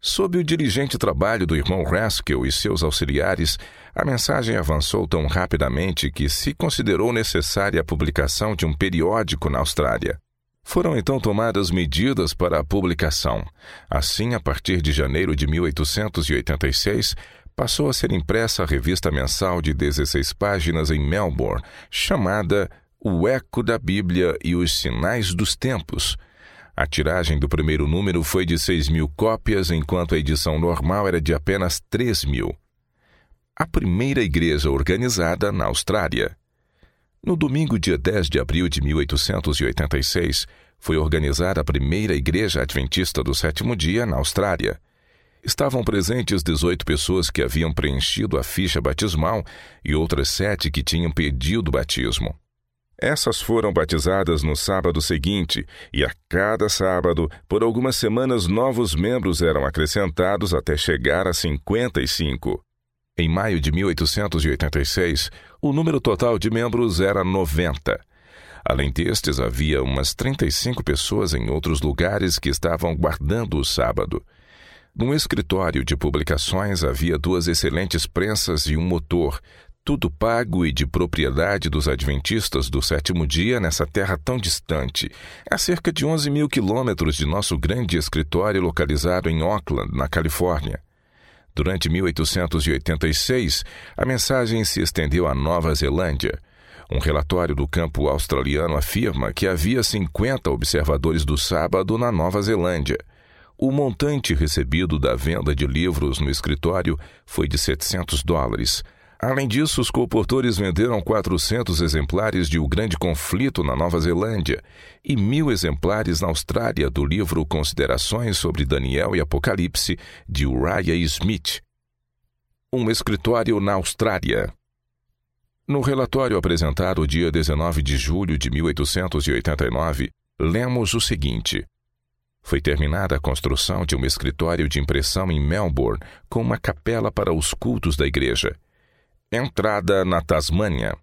A: Sob o diligente trabalho do irmão Haskell e seus auxiliares, a mensagem avançou tão rapidamente que se considerou necessária a publicação de um periódico na Austrália. Foram então tomadas medidas para a publicação. Assim, a partir de janeiro de 1886, passou a ser impressa a revista mensal de 16 páginas em Melbourne, chamada O Eco da Bíblia e os Sinais dos Tempos a tiragem do primeiro número foi de 6 mil cópias, enquanto a edição normal era de apenas 3 mil. A primeira igreja organizada na Austrália. No domingo, dia 10 de abril de 1886, foi organizada a primeira igreja adventista do sétimo dia na Austrália. Estavam presentes 18 pessoas que haviam preenchido a ficha batismal e outras sete que tinham pedido batismo. Essas foram batizadas no sábado seguinte, e a cada sábado, por algumas semanas, novos membros eram acrescentados até chegar a 55. Em maio de 1886, o número total de membros era 90. Além destes, havia umas 35 pessoas em outros lugares que estavam guardando o sábado. No escritório de publicações havia duas excelentes prensas e um motor, tudo pago e de propriedade dos adventistas do sétimo dia nessa terra tão distante, a cerca de 11 mil quilômetros de nosso grande escritório localizado em Auckland, na Califórnia. Durante 1886, a mensagem se estendeu à Nova Zelândia. Um relatório do campo australiano afirma que havia 50 observadores do sábado na Nova Zelândia. O montante recebido da venda de livros no escritório foi de 700 dólares Além disso, os colportores venderam 400 exemplares de O Grande Conflito na Nova Zelândia e mil exemplares na Austrália do livro Considerações sobre Daniel e Apocalipse, de Uriah Smith. Um escritório na Austrália. No relatório apresentado dia 19 de julho de 1889, lemos o seguinte. Foi terminada a construção de um escritório de impressão em Melbourne com uma capela para os cultos da igreja. Entrada na Tasmânia.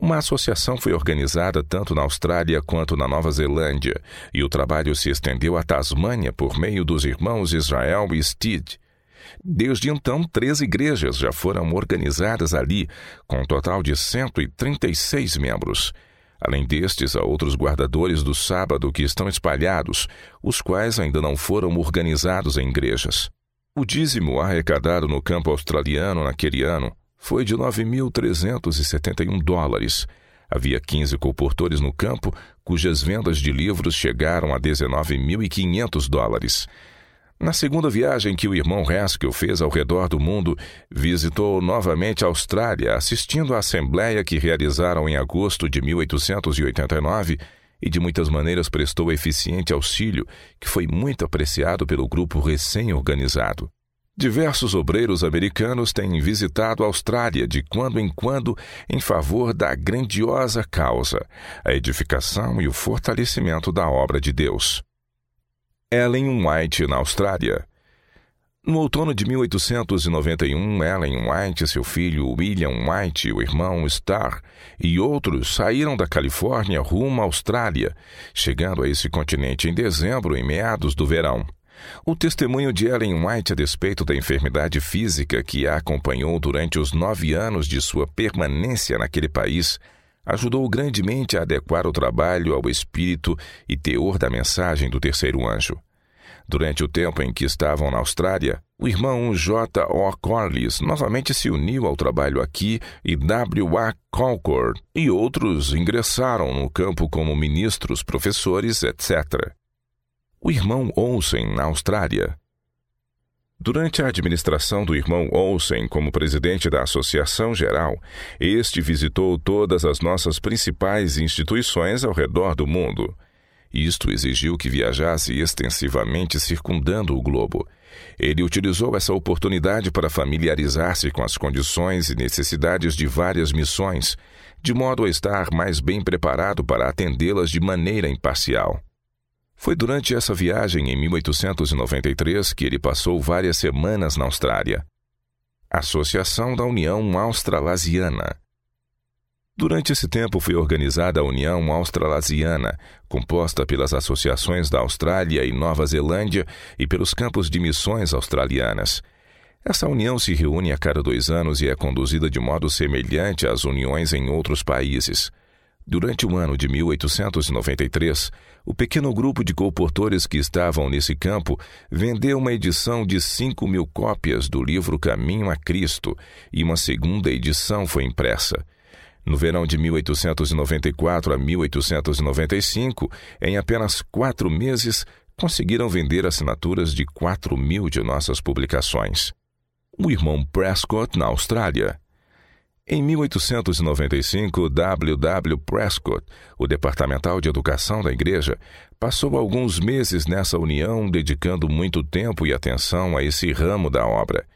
A: Uma associação foi organizada tanto na Austrália quanto na Nova Zelândia, e o trabalho se estendeu à Tasmânia por meio dos irmãos Israel e Steed. Desde então, três igrejas já foram organizadas ali, com um total de 136 membros. Além destes, há outros guardadores do sábado que estão espalhados, os quais ainda não foram organizados em igrejas. O dízimo arrecadado no campo australiano naquele ano foi de 9.371 dólares. Havia 15 comportores no campo, cujas vendas de livros chegaram a 19.500 dólares. Na segunda viagem que o irmão Haskell fez ao redor do mundo, visitou novamente a Austrália, assistindo à assembleia que realizaram em agosto de 1889 e de muitas maneiras prestou eficiente auxílio, que foi muito apreciado pelo grupo recém-organizado. Diversos obreiros americanos têm visitado a Austrália de quando em quando em favor da grandiosa causa, a edificação e o fortalecimento da obra de Deus. Ellen White, na Austrália. No outono de 1891, Ellen White, seu filho William White, o irmão Starr e outros saíram da Califórnia rumo à Austrália, chegando a esse continente em dezembro, em meados do verão. O testemunho de Ellen White a despeito da enfermidade física que a acompanhou durante os nove anos de sua permanência naquele país ajudou grandemente a adequar o trabalho ao espírito e teor da mensagem do terceiro anjo. Durante o tempo em que estavam na Austrália, o irmão J. O. Corliss novamente se uniu ao trabalho aqui e W. A. Concord e outros ingressaram no campo como ministros, professores, etc. O irmão Olsen, na Austrália. Durante a administração do irmão Olsen como presidente da Associação Geral, este visitou todas as nossas principais instituições ao redor do mundo. Isto exigiu que viajasse extensivamente circundando o globo. Ele utilizou essa oportunidade para familiarizar-se com as condições e necessidades de várias missões, de modo a estar mais bem preparado para atendê-las de maneira imparcial. Foi durante essa viagem, em 1893, que ele passou várias semanas na Austrália. Associação da União Australasiana Durante esse tempo foi organizada a União Australasiana, composta pelas associações da Austrália e Nova Zelândia e pelos campos de missões australianas. Essa união se reúne a cada dois anos e é conduzida de modo semelhante às uniões em outros países. Durante o ano de 1893, o pequeno grupo de colportores que estavam nesse campo vendeu uma edição de 5 mil cópias do livro Caminho a Cristo e uma segunda edição foi impressa. No verão de 1894 a 1895, em apenas quatro meses, conseguiram vender assinaturas de 4 mil de nossas publicações. O irmão Prescott, na Austrália. Em 1895, W. W. Prescott, o departamental de educação da igreja, passou alguns meses nessa união, dedicando muito tempo e atenção a esse ramo da obra.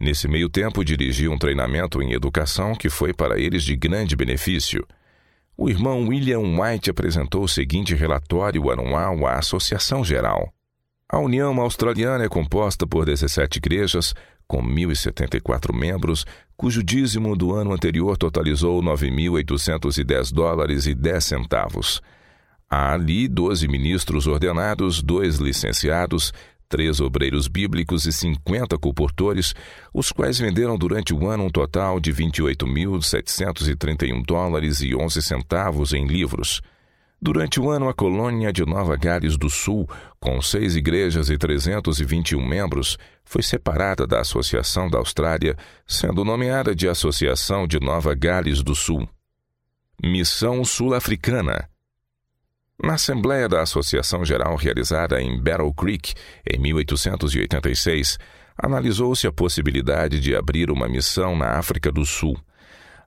A: Nesse meio tempo, dirigiu um treinamento em educação que foi para eles de grande benefício. O irmão William White apresentou o seguinte relatório anual à Associação Geral. A União Australiana é composta por 17 igrejas, com 1.074 membros, cujo dízimo do ano anterior totalizou 9.810 dólares e 10 centavos. Há ali 12 ministros ordenados, dois licenciados, três obreiros bíblicos e 50 colportores, os quais venderam durante o ano um total de 28.731 dólares e 11 centavos em livros. Durante o ano, a colônia de Nova Gales do Sul, com seis igrejas e 321 membros, foi separada da Associação da Austrália, sendo nomeada de Associação de Nova Gales do Sul. Missão Sul-Africana na Assembleia da Associação Geral realizada em Battle Creek, em 1886, analisou-se a possibilidade de abrir uma missão na África do Sul.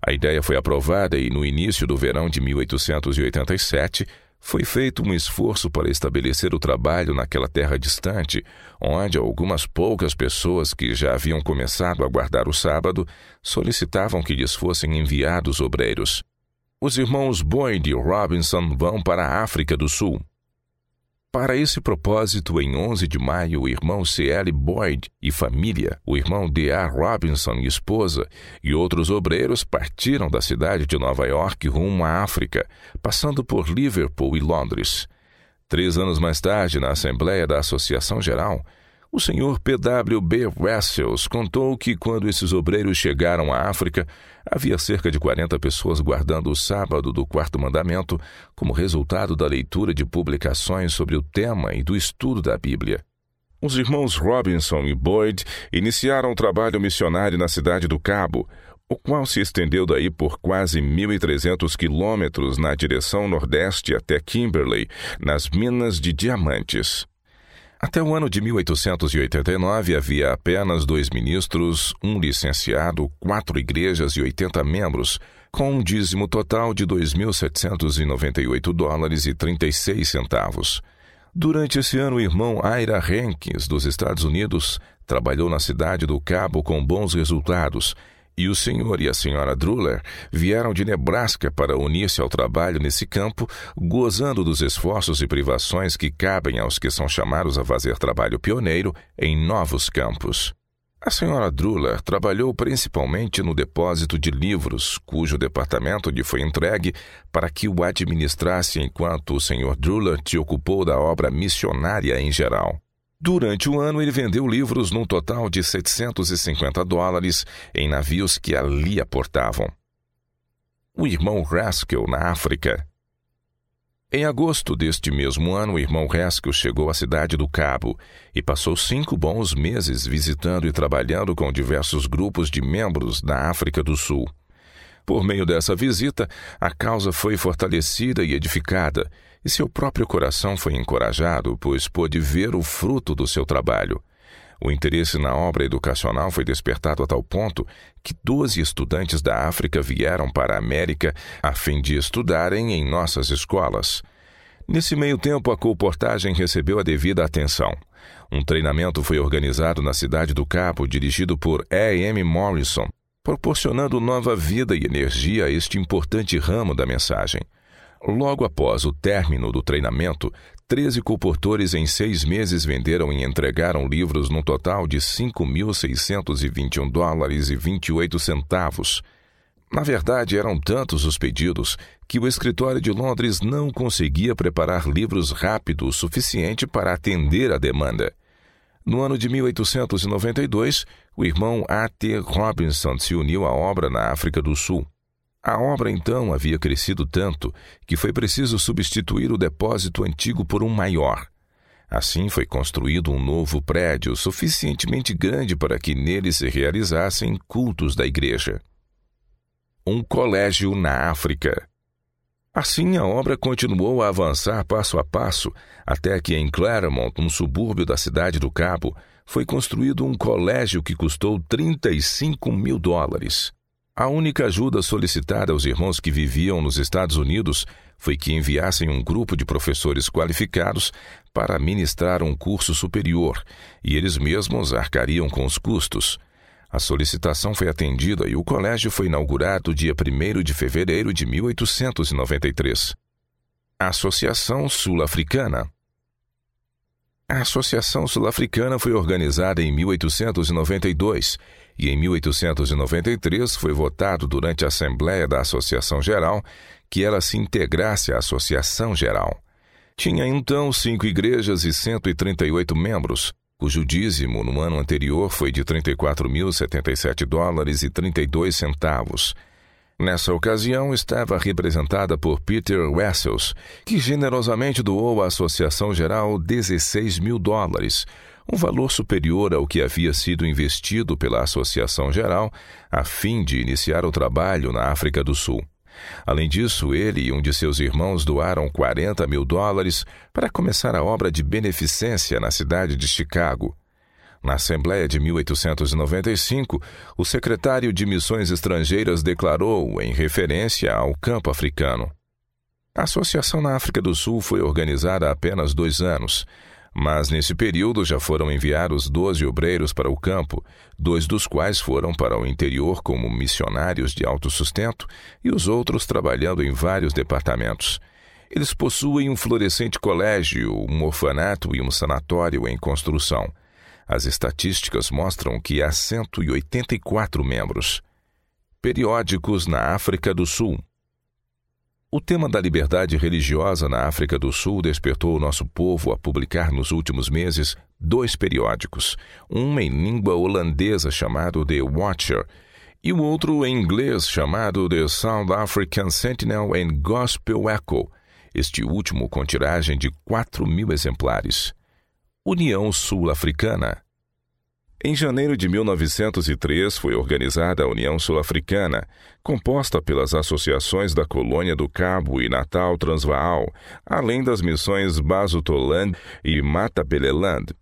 A: A ideia foi aprovada e, no início do verão de 1887, foi feito um esforço para estabelecer o trabalho naquela terra distante, onde algumas poucas pessoas que já haviam começado a guardar o sábado solicitavam que lhes fossem enviados obreiros os irmãos Boyd e Robinson vão para a África do Sul. Para esse propósito, em 11 de maio, o irmão C.L. Boyd e família, o irmão D.A. Robinson e esposa e outros obreiros partiram da cidade de Nova York rumo à África, passando por Liverpool e Londres. Três anos mais tarde, na Assembleia da Associação Geral, o senhor P.W.B. Wessels contou que quando esses obreiros chegaram à África, havia cerca de 40 pessoas guardando o sábado do quarto mandamento como resultado da leitura de publicações sobre o tema e do estudo da Bíblia. Os irmãos Robinson e Boyd iniciaram o trabalho missionário na cidade do Cabo, o qual se estendeu daí por quase 1.300 quilômetros na direção nordeste até Kimberley, nas minas de diamantes. Até o ano de 1889 havia apenas dois ministros, um licenciado, quatro igrejas e 80 membros, com um dízimo total de 2.798 dólares e 36 centavos. Durante esse ano, o irmão Ira Hankins, dos Estados Unidos, trabalhou na cidade do Cabo com bons resultados E o senhor e a senhora Druller vieram de Nebraska para unir-se ao trabalho nesse campo, gozando dos esforços e privações que cabem aos que são chamados a fazer trabalho pioneiro em novos campos. A senhora Druller trabalhou principalmente no depósito de livros, cujo departamento lhe foi entregue para que o administrasse enquanto o senhor Druller se ocupou da obra missionária em geral. Durante o ano, ele vendeu livros num total de 750 dólares em navios que ali aportavam. O irmão Haskell, na África. Em agosto deste mesmo ano, o irmão Haskell chegou à cidade do Cabo e passou cinco bons meses visitando e trabalhando com diversos grupos de membros da África do Sul. Por meio dessa visita, a causa foi fortalecida e edificada, e seu próprio coração foi encorajado, pois pôde ver o fruto do seu trabalho. O interesse na obra educacional foi despertado a tal ponto que doze estudantes da África vieram para a América a fim de estudarem em nossas escolas. Nesse meio tempo, a colportagem recebeu a devida atenção. Um treinamento foi organizado na cidade do Cabo, dirigido por E. M. Morrison, proporcionando nova vida e energia a este importante ramo da mensagem. Logo após o término do treinamento, 13 comportores em seis meses venderam e entregaram livros num total de 5.621 dólares e 28 centavos. Na verdade, eram tantos os pedidos que o escritório de Londres não conseguia preparar livros rápido o suficiente para atender a demanda. No ano de 1892, o irmão A.T. Robinson se uniu à obra na África do Sul. A obra então havia crescido tanto que foi preciso substituir o depósito antigo por um maior. Assim foi construído um novo prédio suficientemente grande para que nele se realizassem cultos da igreja. Um colégio na África. Assim, a obra continuou a avançar passo a passo, até que em Claremont, um subúrbio da cidade do Cabo, foi construído um colégio que custou 35 mil dólares. A única ajuda solicitada aos irmãos que viviam nos Estados Unidos foi que enviassem um grupo de professores qualificados para ministrar um curso superior, e eles mesmos arcariam com os custos. A solicitação foi atendida e o colégio foi inaugurado dia 1 de fevereiro de 1893. Associação Sul-Africana a Associação Sul-Africana foi organizada em 1892 e em 1893 foi votado durante a Assembleia da Associação Geral que ela se integrasse à Associação Geral. Tinha então cinco igrejas e 138 membros, cujo dízimo no ano anterior foi de 34.077 dólares e 32 centavos Nessa ocasião, estava representada por Peter Wessels, que generosamente doou à Associação Geral 16 mil dólares, um valor superior ao que havia sido investido pela Associação Geral a fim de iniciar o trabalho na África do Sul. Além disso, ele e um de seus irmãos doaram 40 mil dólares para começar a obra de beneficência na cidade de Chicago, na Assembleia de 1895, o secretário de Missões Estrangeiras declarou, em referência ao campo africano. A associação na África do Sul foi organizada há apenas dois anos, mas nesse período já foram enviados 12 obreiros para o campo, dois dos quais foram para o interior como missionários de autossustento e os outros trabalhando em vários departamentos. Eles possuem um florescente colégio, um orfanato e um sanatório em construção. As estatísticas mostram que há 184 membros. Periódicos na África do Sul. O tema da liberdade religiosa na África do Sul despertou o nosso povo a publicar nos últimos meses dois periódicos, um em língua holandesa chamado The Watcher e o outro em inglês chamado The South African Sentinel and Gospel Echo, este último com tiragem de 4 mil exemplares. União Sul-Africana. Em janeiro de 1903 foi organizada a União Sul-Africana, composta pelas associações da Colônia do Cabo e Natal Transvaal, além das missões Basutoland e Matabeleland.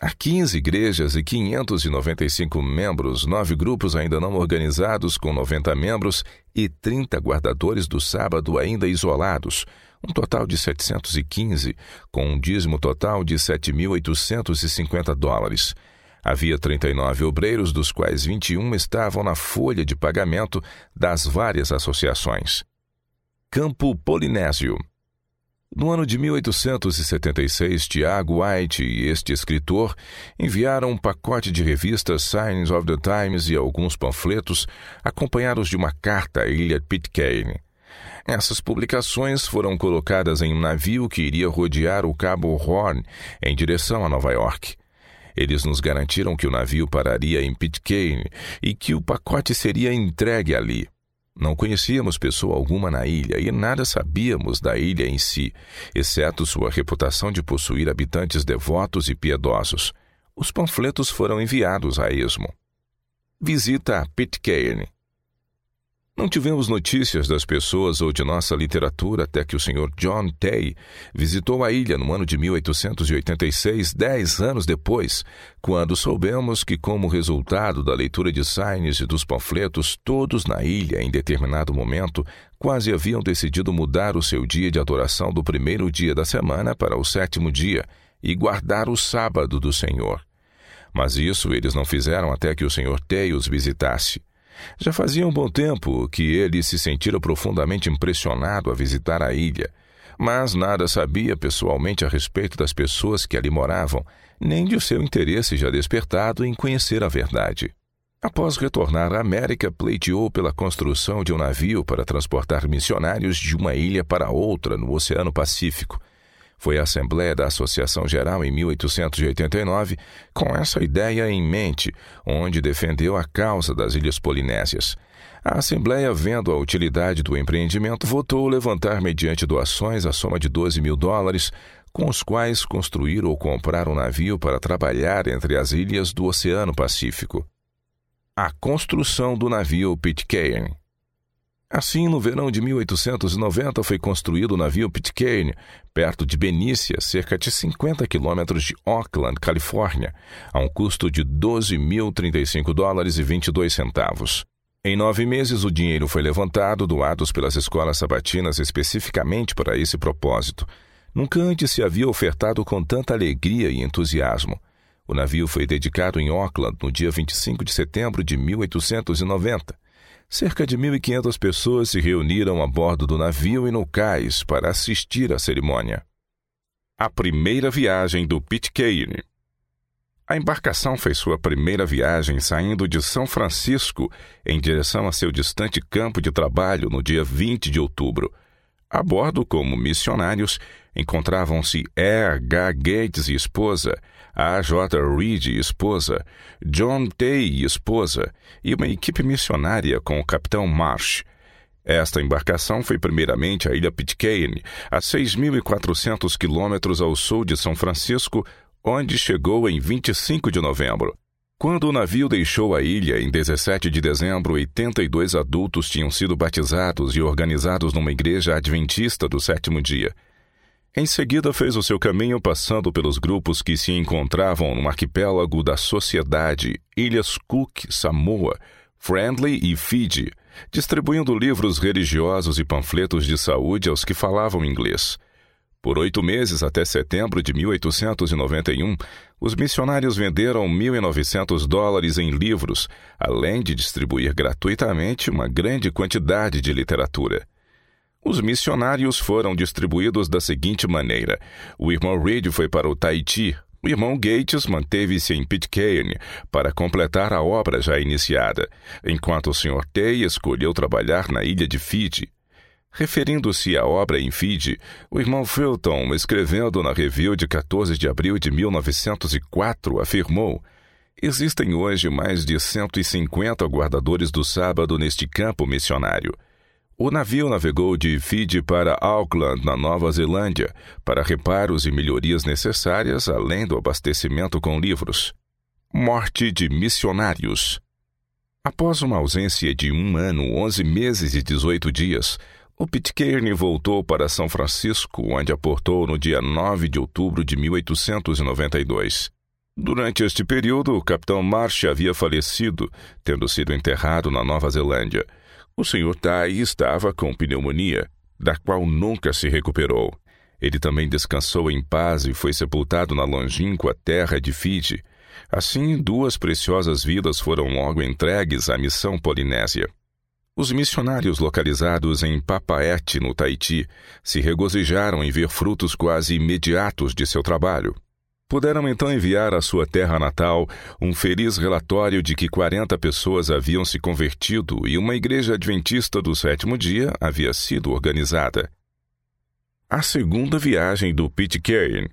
A: Há 15 igrejas e 595 membros, nove grupos ainda não organizados com 90 membros e 30 guardadores do sábado ainda isolados, um total de 715, com um dízimo total de 7.850 dólares. Havia 39 obreiros, dos quais 21 estavam na folha de pagamento das várias associações. Campo Polinésio. No ano de 1876, Tiago White e este escritor enviaram um pacote de revistas Signs of the Times e alguns panfletos, acompanhados de uma carta à ilha Pitcairn. Essas publicações foram colocadas em um navio que iria rodear o Cabo Horn em direção a Nova York. Eles nos garantiram que o navio pararia em Pitcairn e que o pacote seria entregue ali. Não conhecíamos pessoa alguma na ilha e nada sabíamos da ilha em si, exceto sua reputação de possuir habitantes devotos e piedosos. Os panfletos foram enviados a esmo. Visita a Pitcairn. Não tivemos notícias das pessoas ou de nossa literatura até que o Sr. John Tay visitou a ilha no ano de 1886, dez anos depois, quando soubemos que, como resultado da leitura de signs e dos panfletos, todos na ilha, em determinado momento, quase haviam decidido mudar o seu dia de adoração do primeiro dia da semana para o sétimo dia e guardar o sábado do Senhor. Mas isso eles não fizeram até que o Sr. Tay os visitasse. Já fazia um bom tempo que ele se sentira profundamente impressionado a visitar a ilha, mas nada sabia pessoalmente a respeito das pessoas que ali moravam, nem de seu interesse já despertado em conhecer a verdade. Após retornar à América, pleiteou pela construção de um navio para transportar missionários de uma ilha para outra no Oceano Pacífico foi à Assembleia da Associação Geral em 1889 com essa ideia em mente, onde defendeu a causa das Ilhas Polinésias. A Assembleia, vendo a utilidade do empreendimento, votou levantar, mediante doações, a soma de 12 mil dólares, com os quais construir ou comprar um navio para trabalhar entre as ilhas do Oceano Pacífico. A construção do navio Pitcairn. Assim, no verão de 1890 foi construído o navio Pitcairn, perto de Benícia, cerca de 50 quilômetros de Oakland, Califórnia, a um custo de 12.035 dólares e 22 centavos. Em nove meses, o dinheiro foi levantado, doados pelas escolas sabatinas especificamente para esse propósito. Nunca antes se havia ofertado com tanta alegria e entusiasmo. O navio foi dedicado em Auckland no dia 25 de setembro de 1890 cerca de 1.500 pessoas se reuniram a bordo do navio e no cais para assistir à cerimônia. A primeira viagem do Pitcairn. A embarcação fez sua primeira viagem saindo de São Francisco em direção a seu distante campo de trabalho no dia 20 de outubro. A bordo, como missionários, encontravam-se E. H. Gates e esposa, A. J. Reed esposa, John Tay e esposa, e uma equipe missionária com o capitão Marsh. Esta embarcação foi primeiramente à ilha Pitcairn, a 6.400 quilômetros ao sul de São Francisco, onde chegou em 25 de novembro. Quando o navio deixou a ilha em 17 de dezembro, 82 adultos tinham sido batizados e organizados numa igreja adventista do sétimo dia. Em seguida, fez o seu caminho passando pelos grupos que se encontravam no arquipélago da Sociedade, Ilhas Cook, Samoa, Friendly e Fiji, distribuindo livros religiosos e panfletos de saúde aos que falavam inglês. Por oito meses, até setembro de 1891, os missionários venderam 1.900 dólares em livros, além de distribuir gratuitamente uma grande quantidade de literatura. Os missionários foram distribuídos da seguinte maneira: o irmão Reed foi para o Tahiti, o irmão Gates manteve-se em Pitcairn para completar a obra já iniciada, enquanto o Sr. Tay escolheu trabalhar na ilha de Fiji. Referindo-se à obra em Fiji, o irmão Fulton, escrevendo na review de 14 de abril de 1904, afirmou: Existem hoje mais de 150 guardadores do sábado neste campo missionário. O navio navegou de Fiji para Auckland, na Nova Zelândia, para reparos e melhorias necessárias, além do abastecimento com livros. Morte de missionários. Após uma ausência de um ano, onze meses e dezoito dias, o Pitcairn voltou para São Francisco, onde aportou no dia 9 de outubro de 1892. Durante este período, o capitão Marsh havia falecido, tendo sido enterrado na Nova Zelândia. O Sr. Tai estava com pneumonia, da qual nunca se recuperou. Ele também descansou em paz e foi sepultado na longínqua terra de Fiji. Assim, duas preciosas vidas foram logo entregues à missão polinésia. Os missionários localizados em Papaete, no Tahiti, se regozijaram em ver frutos quase imediatos de seu trabalho. Puderam então enviar à sua terra natal um feliz relatório de que 40 pessoas haviam se convertido e uma igreja adventista do sétimo dia havia sido organizada. A segunda viagem do Pitcairn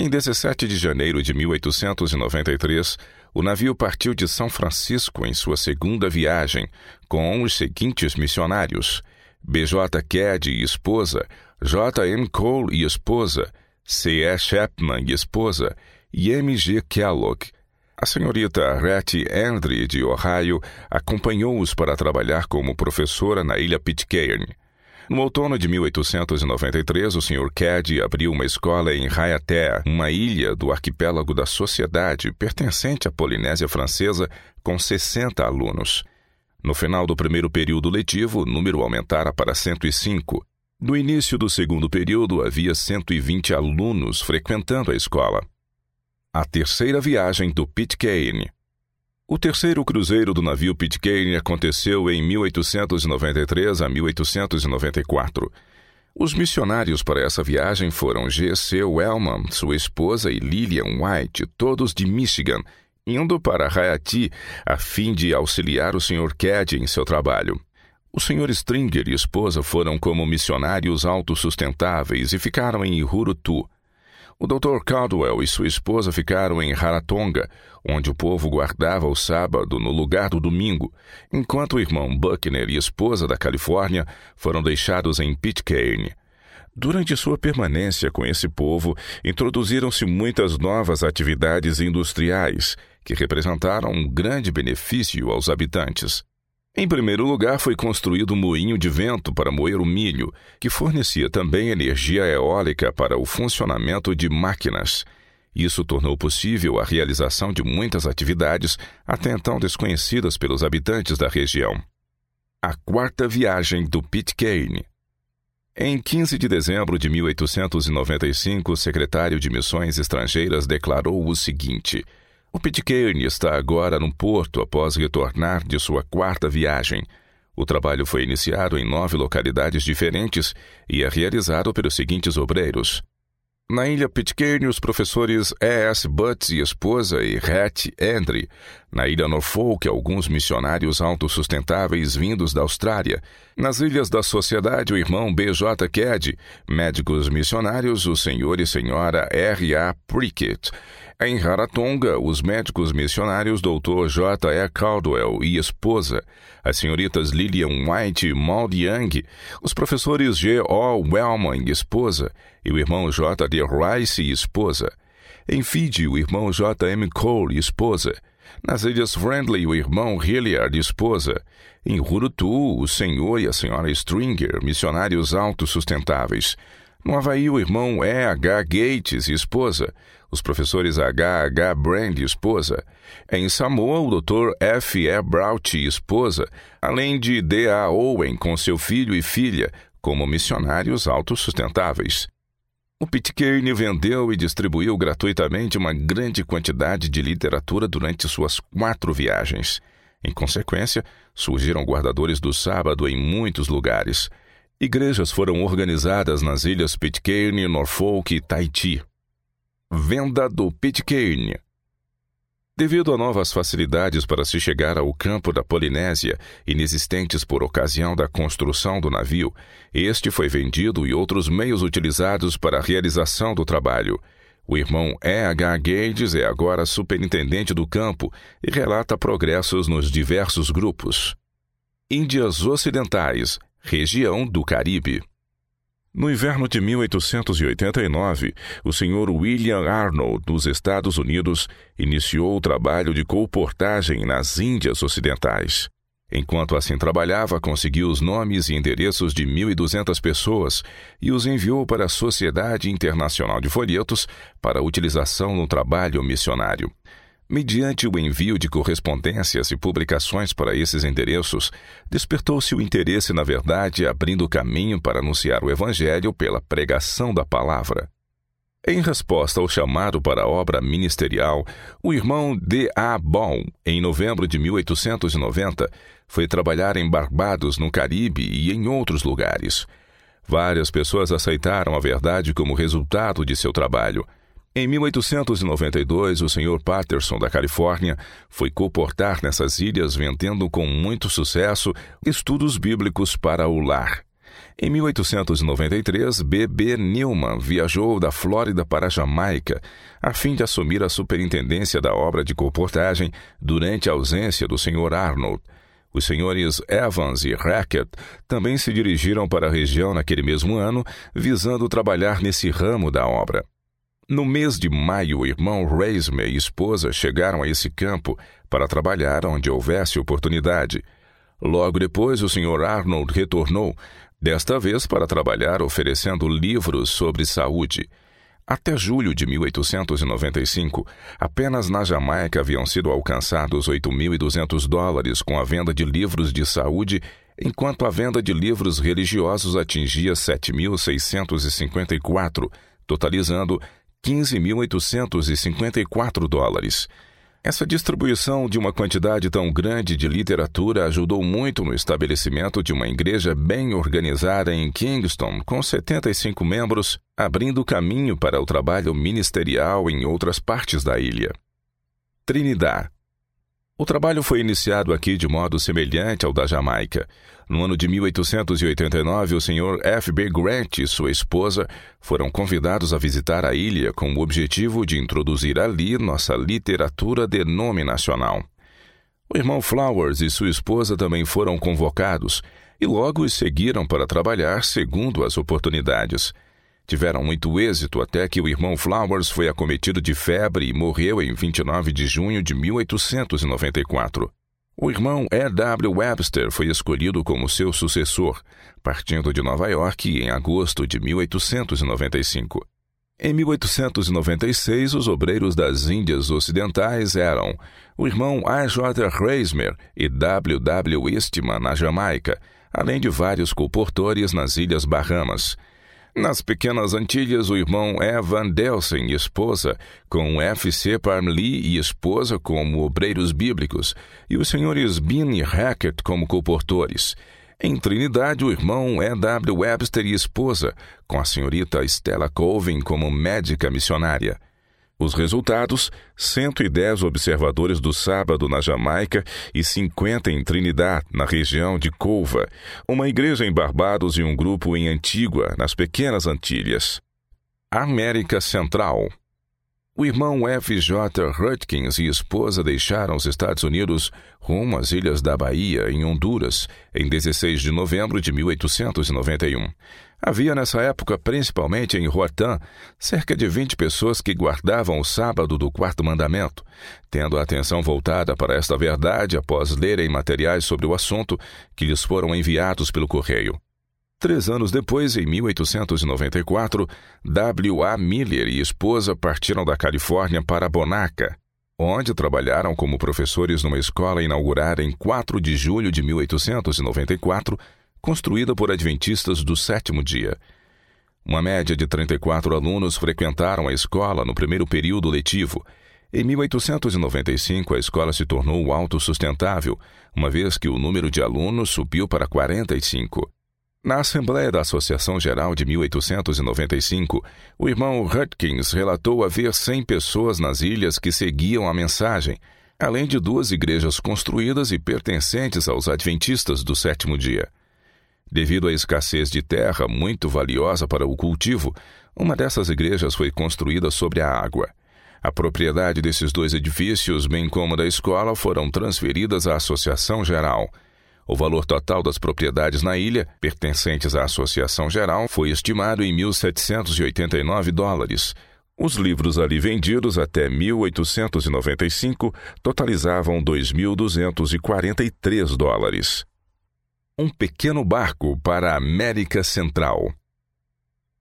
A: em 17 de janeiro de 1893, o navio partiu de São Francisco em sua segunda viagem com os seguintes missionários: B.J. Caddy e esposa, J. M. Cole e esposa, C. E. Chapman e esposa e M. G. Kellogg. A senhorita Hattie Andre de Ohio acompanhou-os para trabalhar como professora na ilha Pitcairn. No outono de 1893, o Sr. Caddy abriu uma escola em Raiatea, uma ilha do arquipélago da Sociedade, pertencente à Polinésia Francesa, com 60 alunos. No final do primeiro período letivo, o número aumentara para 105. No início do segundo período, havia 120 alunos frequentando a escola. A terceira viagem do Pitcairn. O terceiro cruzeiro do navio Pitcairn aconteceu em 1893 a 1894. Os missionários para essa viagem foram G.C. Wellman, sua esposa e Lillian White, todos de Michigan, indo para Haiti a fim de auxiliar o Sr. Caddy em seu trabalho. O Sr. Stringer e esposa foram como missionários autossustentáveis e ficaram em Hurutu, o Dr. Caldwell e sua esposa ficaram em Haratonga, onde o povo guardava o sábado no lugar do domingo, enquanto o irmão Buckner e esposa da Califórnia foram deixados em Pitcairn. Durante sua permanência com esse povo, introduziram-se muitas novas atividades industriais, que representaram um grande benefício aos habitantes. Em primeiro lugar, foi construído um moinho de vento para moer o milho, que fornecia também energia eólica para o funcionamento de máquinas. Isso tornou possível a realização de muitas atividades até então desconhecidas pelos habitantes da região. A quarta viagem do Pitcairn. Em 15 de dezembro de 1895, o secretário de Missões Estrangeiras declarou o seguinte: o Pitcairn está agora no porto após retornar de sua quarta viagem. O trabalho foi iniciado em nove localidades diferentes e é realizado pelos seguintes obreiros: na ilha Pitcairn, os professores E.S. Butts e esposa e Hattie Andre. Na ilha Norfolk, alguns missionários autossustentáveis vindos da Austrália. Nas ilhas da Sociedade, o irmão B.J. Caddy. Médicos missionários, o senhor e senhora R.A. Prickett. Em Rarotonga, os médicos missionários Dr. J. E. Caldwell e esposa, as senhoritas Lillian White e Maud Young, os professores G. O. Wellman e esposa, e o irmão J. D. Rice e esposa. Em Fiji, o irmão J. M. Cole e esposa. Nas Ilhas Friendly, o irmão Hilliard e esposa. Em Hurutu, o senhor e a senhora Stringer, missionários autossustentáveis. No Havaí, o irmão E. H. Gates e esposa os professores H. H. Brand e esposa, em Samoa o Dr. F. E. Braut e esposa, além de D. A. Owen com seu filho e filha, como missionários autossustentáveis. O Pitcairn vendeu e distribuiu gratuitamente uma grande quantidade de literatura durante suas quatro viagens. Em consequência, surgiram guardadores do sábado em muitos lugares. Igrejas foram organizadas nas ilhas Pitcairn, Norfolk e Tahiti. Venda do Pitcairn. Devido a novas facilidades para se chegar ao campo da Polinésia, inexistentes por ocasião da construção do navio, este foi vendido e outros meios utilizados para a realização do trabalho. O irmão E. H. Gades é agora superintendente do campo e relata progressos nos diversos grupos. Índias Ocidentais, região do Caribe. No inverno de 1889, o Sr. William Arnold, dos Estados Unidos, iniciou o trabalho de colportagem nas Índias Ocidentais. Enquanto assim trabalhava, conseguiu os nomes e endereços de 1.200 pessoas e os enviou para a Sociedade Internacional de Folhetos para utilização no trabalho missionário. Mediante o envio de correspondências e publicações para esses endereços, despertou-se o interesse na verdade, abrindo caminho para anunciar o Evangelho pela pregação da palavra. Em resposta ao chamado para a obra ministerial, o irmão D. A. Ball, em novembro de 1890, foi trabalhar em Barbados, no Caribe e em outros lugares. Várias pessoas aceitaram a verdade como resultado de seu trabalho. Em 1892, o Sr. Patterson, da Califórnia, foi comportar nessas ilhas vendendo com muito sucesso estudos bíblicos para o lar. Em 1893, B.B. Newman viajou da Flórida para a Jamaica a fim de assumir a superintendência da obra de comportagem durante a ausência do Sr. Arnold. Os senhores Evans e Hackett também se dirigiram para a região naquele mesmo ano, visando trabalhar nesse ramo da obra. No mês de maio, o irmão Reisme e esposa chegaram a esse campo para trabalhar onde houvesse oportunidade. Logo depois, o Sr. Arnold retornou, desta vez para trabalhar oferecendo livros sobre saúde. Até julho de 1895, apenas na Jamaica haviam sido alcançados 8.200 dólares com a venda de livros de saúde, enquanto a venda de livros religiosos atingia 7.654, totalizando 15.854 dólares. Essa distribuição de uma quantidade tão grande de literatura ajudou muito no estabelecimento de uma igreja bem organizada em Kingston, com 75 membros, abrindo caminho para o trabalho ministerial em outras partes da ilha. Trinidad o trabalho foi iniciado aqui de modo semelhante ao da Jamaica. No ano de 1889, o Sr. F. B. Grant e sua esposa foram convidados a visitar a ilha com o objetivo de introduzir ali nossa literatura denominacional. O irmão Flowers e sua esposa também foram convocados e logo os seguiram para trabalhar segundo as oportunidades. Tiveram muito êxito até que o irmão Flowers foi acometido de febre e morreu em 29 de junho de 1894. O irmão E. W. Webster foi escolhido como seu sucessor, partindo de Nova York em agosto de 1895. Em 1896, os obreiros das Índias Ocidentais eram o irmão A. J. Reismer e W. W. Eastman, na Jamaica, além de vários colportores nas Ilhas Bahamas. Nas Pequenas Antilhas, o irmão Evan Delsen e esposa, com F. C. Parmley e esposa como obreiros bíblicos, e os senhores Bean e Hackett como comportores. Em Trinidade, o irmão E. W. Webster e esposa, com a senhorita Stella Colvin como médica missionária. Os resultados: 110 observadores do sábado na Jamaica e 50 em Trinidad, na região de Couva, uma igreja em Barbados e um grupo em Antígua, nas Pequenas Antilhas. América Central. O irmão F. J. Hurtkins e esposa deixaram os Estados Unidos rumo às Ilhas da Bahia, em Honduras, em 16 de novembro de 1891. Havia nessa época, principalmente em Roatã, cerca de 20 pessoas que guardavam o sábado do quarto mandamento, tendo a atenção voltada para esta verdade após lerem materiais sobre o assunto que lhes foram enviados pelo correio. Três anos depois, em 1894, W. A. Miller e esposa partiram da Califórnia para Bonaca, onde trabalharam como professores numa escola inaugurada em 4 de julho de 1894 construída por adventistas do sétimo dia. Uma média de 34 alunos frequentaram a escola no primeiro período letivo. Em 1895, a escola se tornou autossustentável, uma vez que o número de alunos subiu para 45. Na Assembleia da Associação Geral de 1895, o irmão Hurtkins relatou haver 100 pessoas nas ilhas que seguiam a mensagem, além de duas igrejas construídas e pertencentes aos adventistas do sétimo dia. Devido à escassez de terra muito valiosa para o cultivo, uma dessas igrejas foi construída sobre a água. A propriedade desses dois edifícios, bem como da escola, foram transferidas à Associação Geral. O valor total das propriedades na ilha, pertencentes à Associação Geral, foi estimado em 1.789 dólares. Os livros ali vendidos até 1895 totalizavam 2.243 dólares um pequeno barco para a América Central.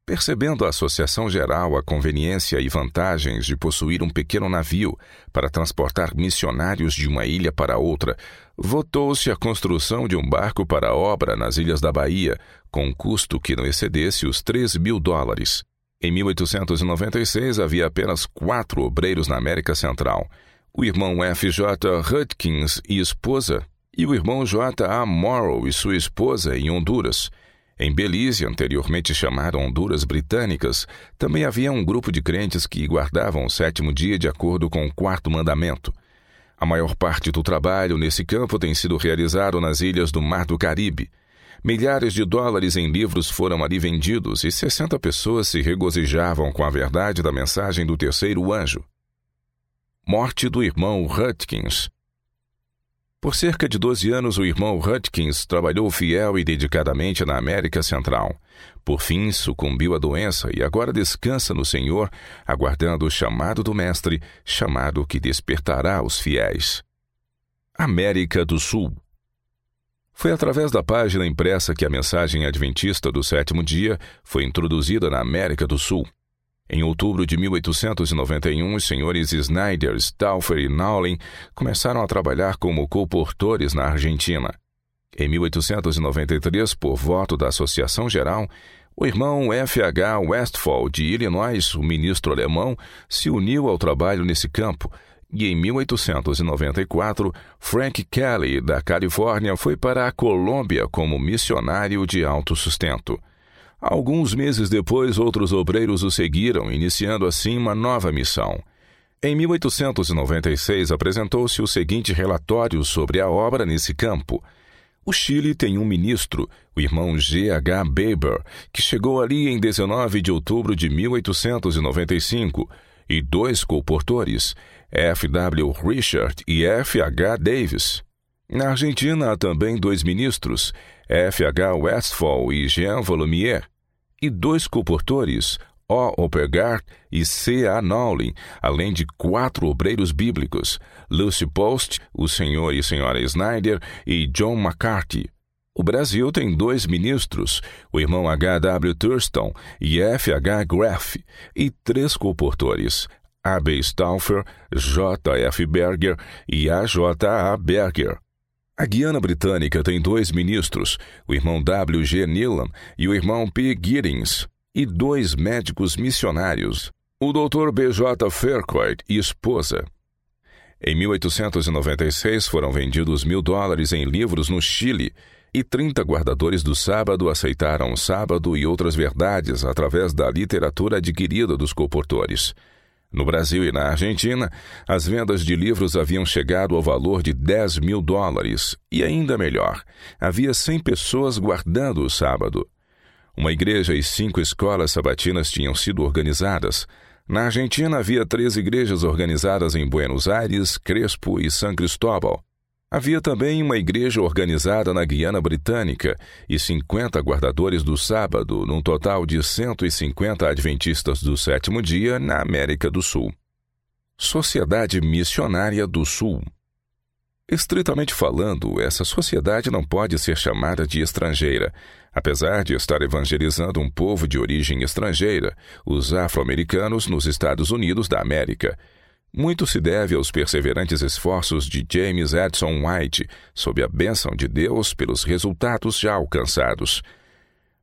A: Percebendo a Associação Geral a conveniência e vantagens de possuir um pequeno navio para transportar missionários de uma ilha para outra, votou-se a construção de um barco para obra nas Ilhas da Bahia, com um custo que não excedesse os 3 mil dólares. Em 1896 havia apenas quatro obreiros na América Central: o irmão F. J. Hudkins e esposa, e o irmão J. A. Morrow e sua esposa em Honduras. Em Belize, anteriormente chamada Honduras Britânicas, também havia um grupo de crentes que guardavam o sétimo dia de acordo com o quarto mandamento. A maior parte do trabalho nesse campo tem sido realizado nas ilhas do Mar do Caribe. Milhares de dólares em livros foram ali vendidos e 60 pessoas se regozijavam com a verdade da mensagem do terceiro anjo. Morte do irmão Hutchins. Por cerca de 12 anos, o irmão Hutchins trabalhou fiel e dedicadamente na América Central. Por fim, sucumbiu à doença e agora descansa no Senhor, aguardando o chamado do Mestre, chamado que despertará os fiéis. América do Sul. Foi através da página impressa que a mensagem adventista do sétimo dia foi introduzida na América do Sul. Em outubro de 1891, os senhores Snyder, Stauffer e Nowlin começaram a trabalhar como colportores na Argentina. Em 1893, por voto da Associação Geral, o irmão F. H. Westphal, de Illinois, o ministro alemão, se uniu ao trabalho nesse campo, e em 1894, Frank Kelly, da Califórnia, foi para a Colômbia como missionário de autossustento. Alguns meses depois, outros obreiros o seguiram, iniciando assim uma nova missão. Em 1896, apresentou-se o seguinte relatório sobre a obra nesse campo. O Chile tem um ministro, o irmão G. H. Baber, que chegou ali em 19 de outubro de 1895, e dois colportores, F. W. Richard e F. H. Davis. Na Argentina há também dois ministros, F. H. Westphal e Jean Volumier, e dois comportores, O. Opergard e C. A. Nowlin, além de quatro obreiros bíblicos, Lucy Post, o senhor e senhora Snyder e John McCarthy. O Brasil tem dois ministros, o irmão H. W. Thurston e F. H. Graff, e três comportores, A. B. Stauffer, J. F. Berger e A. J. A. Berger. A Guiana Britânica tem dois ministros, o irmão W. G. Neelan e o irmão P. Giddings, e dois médicos missionários, o Dr. B. J. Faircourt e esposa. Em 1896 foram vendidos mil dólares em livros no Chile e 30 guardadores do sábado aceitaram o sábado e outras verdades através da literatura adquirida dos comportores. No Brasil e na Argentina, as vendas de livros haviam chegado ao valor de 10 mil dólares, e ainda melhor, havia 100 pessoas guardando o sábado. Uma igreja e cinco escolas sabatinas tinham sido organizadas. Na Argentina havia três igrejas organizadas em Buenos Aires, Crespo e San Cristóbal. Havia também uma igreja organizada na Guiana Britânica e 50 guardadores do sábado, num total de 150 adventistas do sétimo dia na América do Sul. Sociedade Missionária do Sul. Estritamente falando, essa sociedade não pode ser chamada de estrangeira, apesar de estar evangelizando um povo de origem estrangeira, os afro-americanos nos Estados Unidos da América muito se deve aos perseverantes esforços de James Edson White, sob a bênção de Deus pelos resultados já alcançados.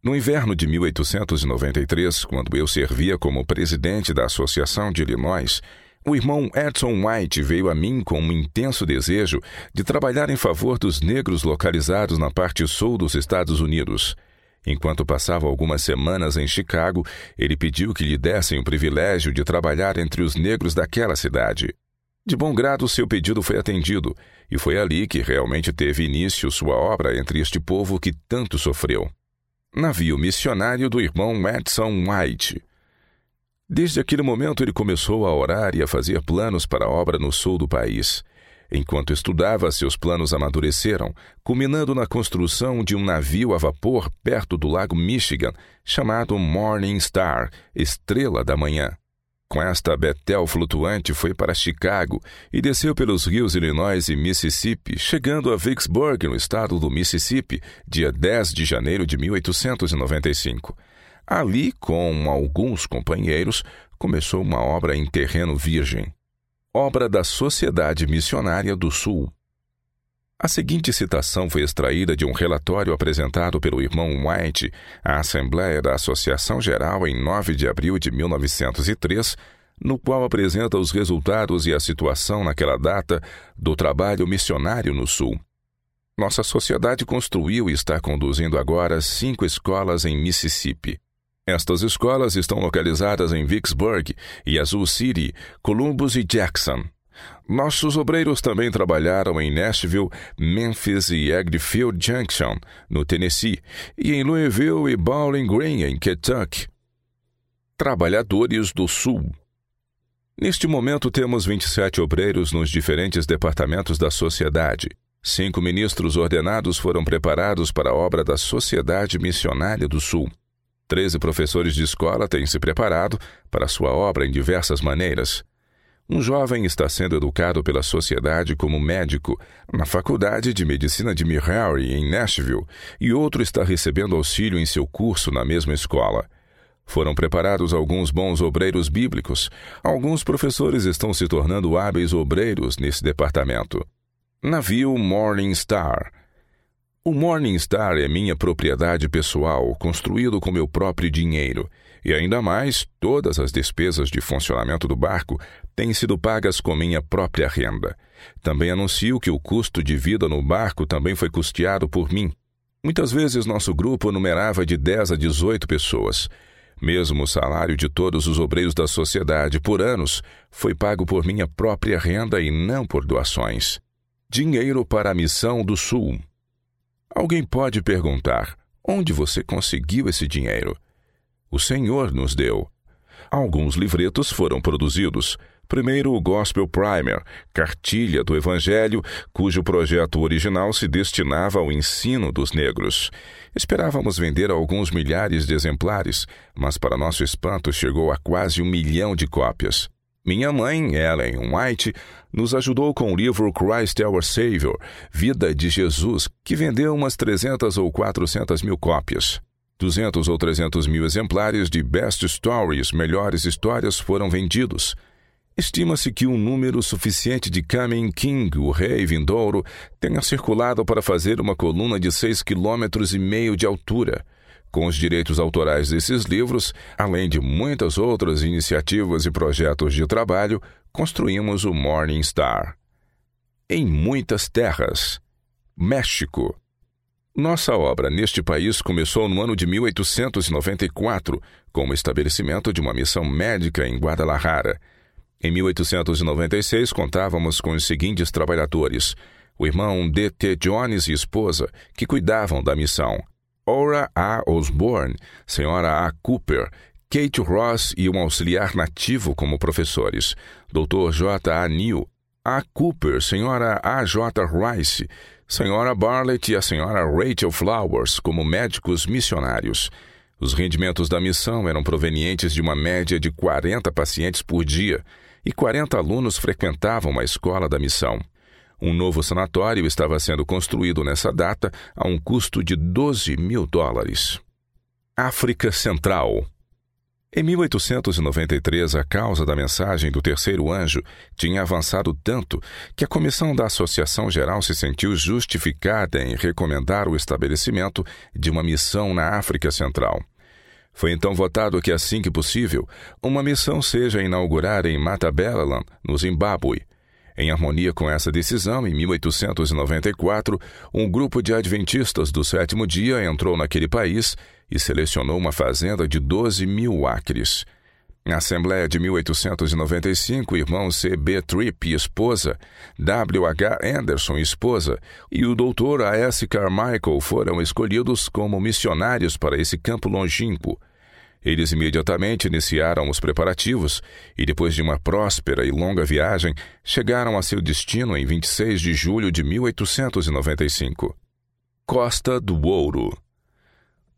A: No inverno de 1893, quando eu servia como presidente da Associação de Illinois, o irmão Edson White veio a mim com um intenso desejo de trabalhar em favor dos negros localizados na parte sul dos Estados Unidos. Enquanto passava algumas semanas em Chicago, ele pediu que lhe dessem o privilégio de trabalhar entre os negros daquela cidade. De bom grado, seu pedido foi atendido, e foi ali que realmente teve início sua obra entre este povo que tanto sofreu. Navio missionário do irmão Edson White. Desde aquele momento, ele começou a orar e a fazer planos para a obra no sul do país. Enquanto estudava, seus planos amadureceram, culminando na construção de um navio a vapor perto do lago Michigan, chamado Morning Star, Estrela da Manhã. Com esta Betel flutuante foi para Chicago e desceu pelos rios Illinois e Mississippi, chegando a Vicksburg, no estado do Mississippi, dia 10 de janeiro de 1895. Ali, com alguns companheiros, começou uma obra em terreno virgem obra da Sociedade Missionária do Sul. A seguinte citação foi extraída de um relatório apresentado pelo irmão White à Assembleia da Associação Geral em 9 de abril de 1903, no qual apresenta os resultados e a situação naquela data do trabalho missionário no Sul. Nossa sociedade construiu e está conduzindo agora cinco escolas em Mississippi. Estas escolas estão localizadas em Vicksburg, Yazoo City, Columbus e Jackson. Nossos obreiros também trabalharam em Nashville, Memphis e Edgefield Junction, no Tennessee, e em Louisville e Bowling Green, em Kentucky. Trabalhadores do Sul. Neste momento, temos 27 obreiros nos diferentes departamentos da sociedade. Cinco ministros ordenados foram preparados para a obra da Sociedade Missionária do Sul. Treze professores de escola têm se preparado para sua obra em diversas maneiras. Um jovem está sendo educado pela sociedade como médico na Faculdade de Medicina de Missouri, em Nashville, e outro está recebendo auxílio em seu curso na mesma escola. Foram preparados alguns bons obreiros bíblicos. Alguns professores estão se tornando hábeis obreiros nesse departamento. Navio Morning Star. O Morning Star é minha propriedade pessoal, construído com meu próprio dinheiro. E ainda mais, todas as despesas de funcionamento do barco têm sido pagas com minha própria renda. Também anuncio que o custo de vida no barco também foi custeado por mim. Muitas vezes nosso grupo numerava de 10 a 18 pessoas. Mesmo o salário de todos os obreiros da sociedade por anos foi pago por minha própria renda e não por doações. Dinheiro para a Missão do Sul. Alguém pode perguntar: onde você conseguiu esse dinheiro? O Senhor nos deu. Alguns livretos foram produzidos. Primeiro, o Gospel Primer, cartilha do Evangelho, cujo projeto original se destinava ao ensino dos negros. Esperávamos vender alguns milhares de exemplares, mas, para nosso espanto, chegou a quase um milhão de cópias. Minha mãe, Ellen White, nos ajudou com o livro Christ Our Savior, Vida de Jesus, que vendeu umas 300 ou 400 mil cópias. 200 ou 300 mil exemplares de Best Stories, melhores histórias, foram vendidos. Estima-se que um número suficiente de Kamen King, o rei vindouro, tenha circulado para fazer uma coluna de seis quilômetros e meio de altura. Com os direitos autorais desses livros, além de muitas outras iniciativas e projetos de trabalho, construímos o Morning Star. Em muitas terras. México, nossa obra neste país começou no ano de 1894, com o estabelecimento de uma missão médica em Guadalajara. Em 1896, contávamos com os seguintes trabalhadores: o irmão D.T. Jones e esposa, que cuidavam da missão, Ora A. Osborne, senhora A. Cooper, Kate Ross e um auxiliar nativo como professores, Dr. J. A. Neal, A. Cooper, senhora A. J. Rice, Senhora Barlett e a senhora Rachel Flowers como médicos missionários. Os rendimentos da missão eram provenientes de uma média de 40 pacientes por dia e 40 alunos frequentavam a escola da missão. Um novo sanatório estava sendo construído nessa data a um custo de 12 mil dólares. África Central em 1893, a causa da mensagem do terceiro anjo tinha avançado tanto que a comissão da Associação Geral se sentiu justificada em recomendar o estabelecimento de uma missão na África Central. Foi então votado que, assim que possível, uma missão seja inaugurada em Matabeleland, no Zimbábue. Em harmonia com essa decisão, em 1894, um grupo de adventistas do sétimo dia entrou naquele país e selecionou uma fazenda de 12 mil acres. Na Assembleia de 1895, irmão C. B. Tripp e esposa, W. H. Anderson e esposa, e o Dr. A. S. Carmichael foram escolhidos como missionários para esse campo longínquo. Eles imediatamente iniciaram os preparativos e, depois de uma próspera e longa viagem, chegaram a seu destino em 26 de julho de 1895. Costa do Ouro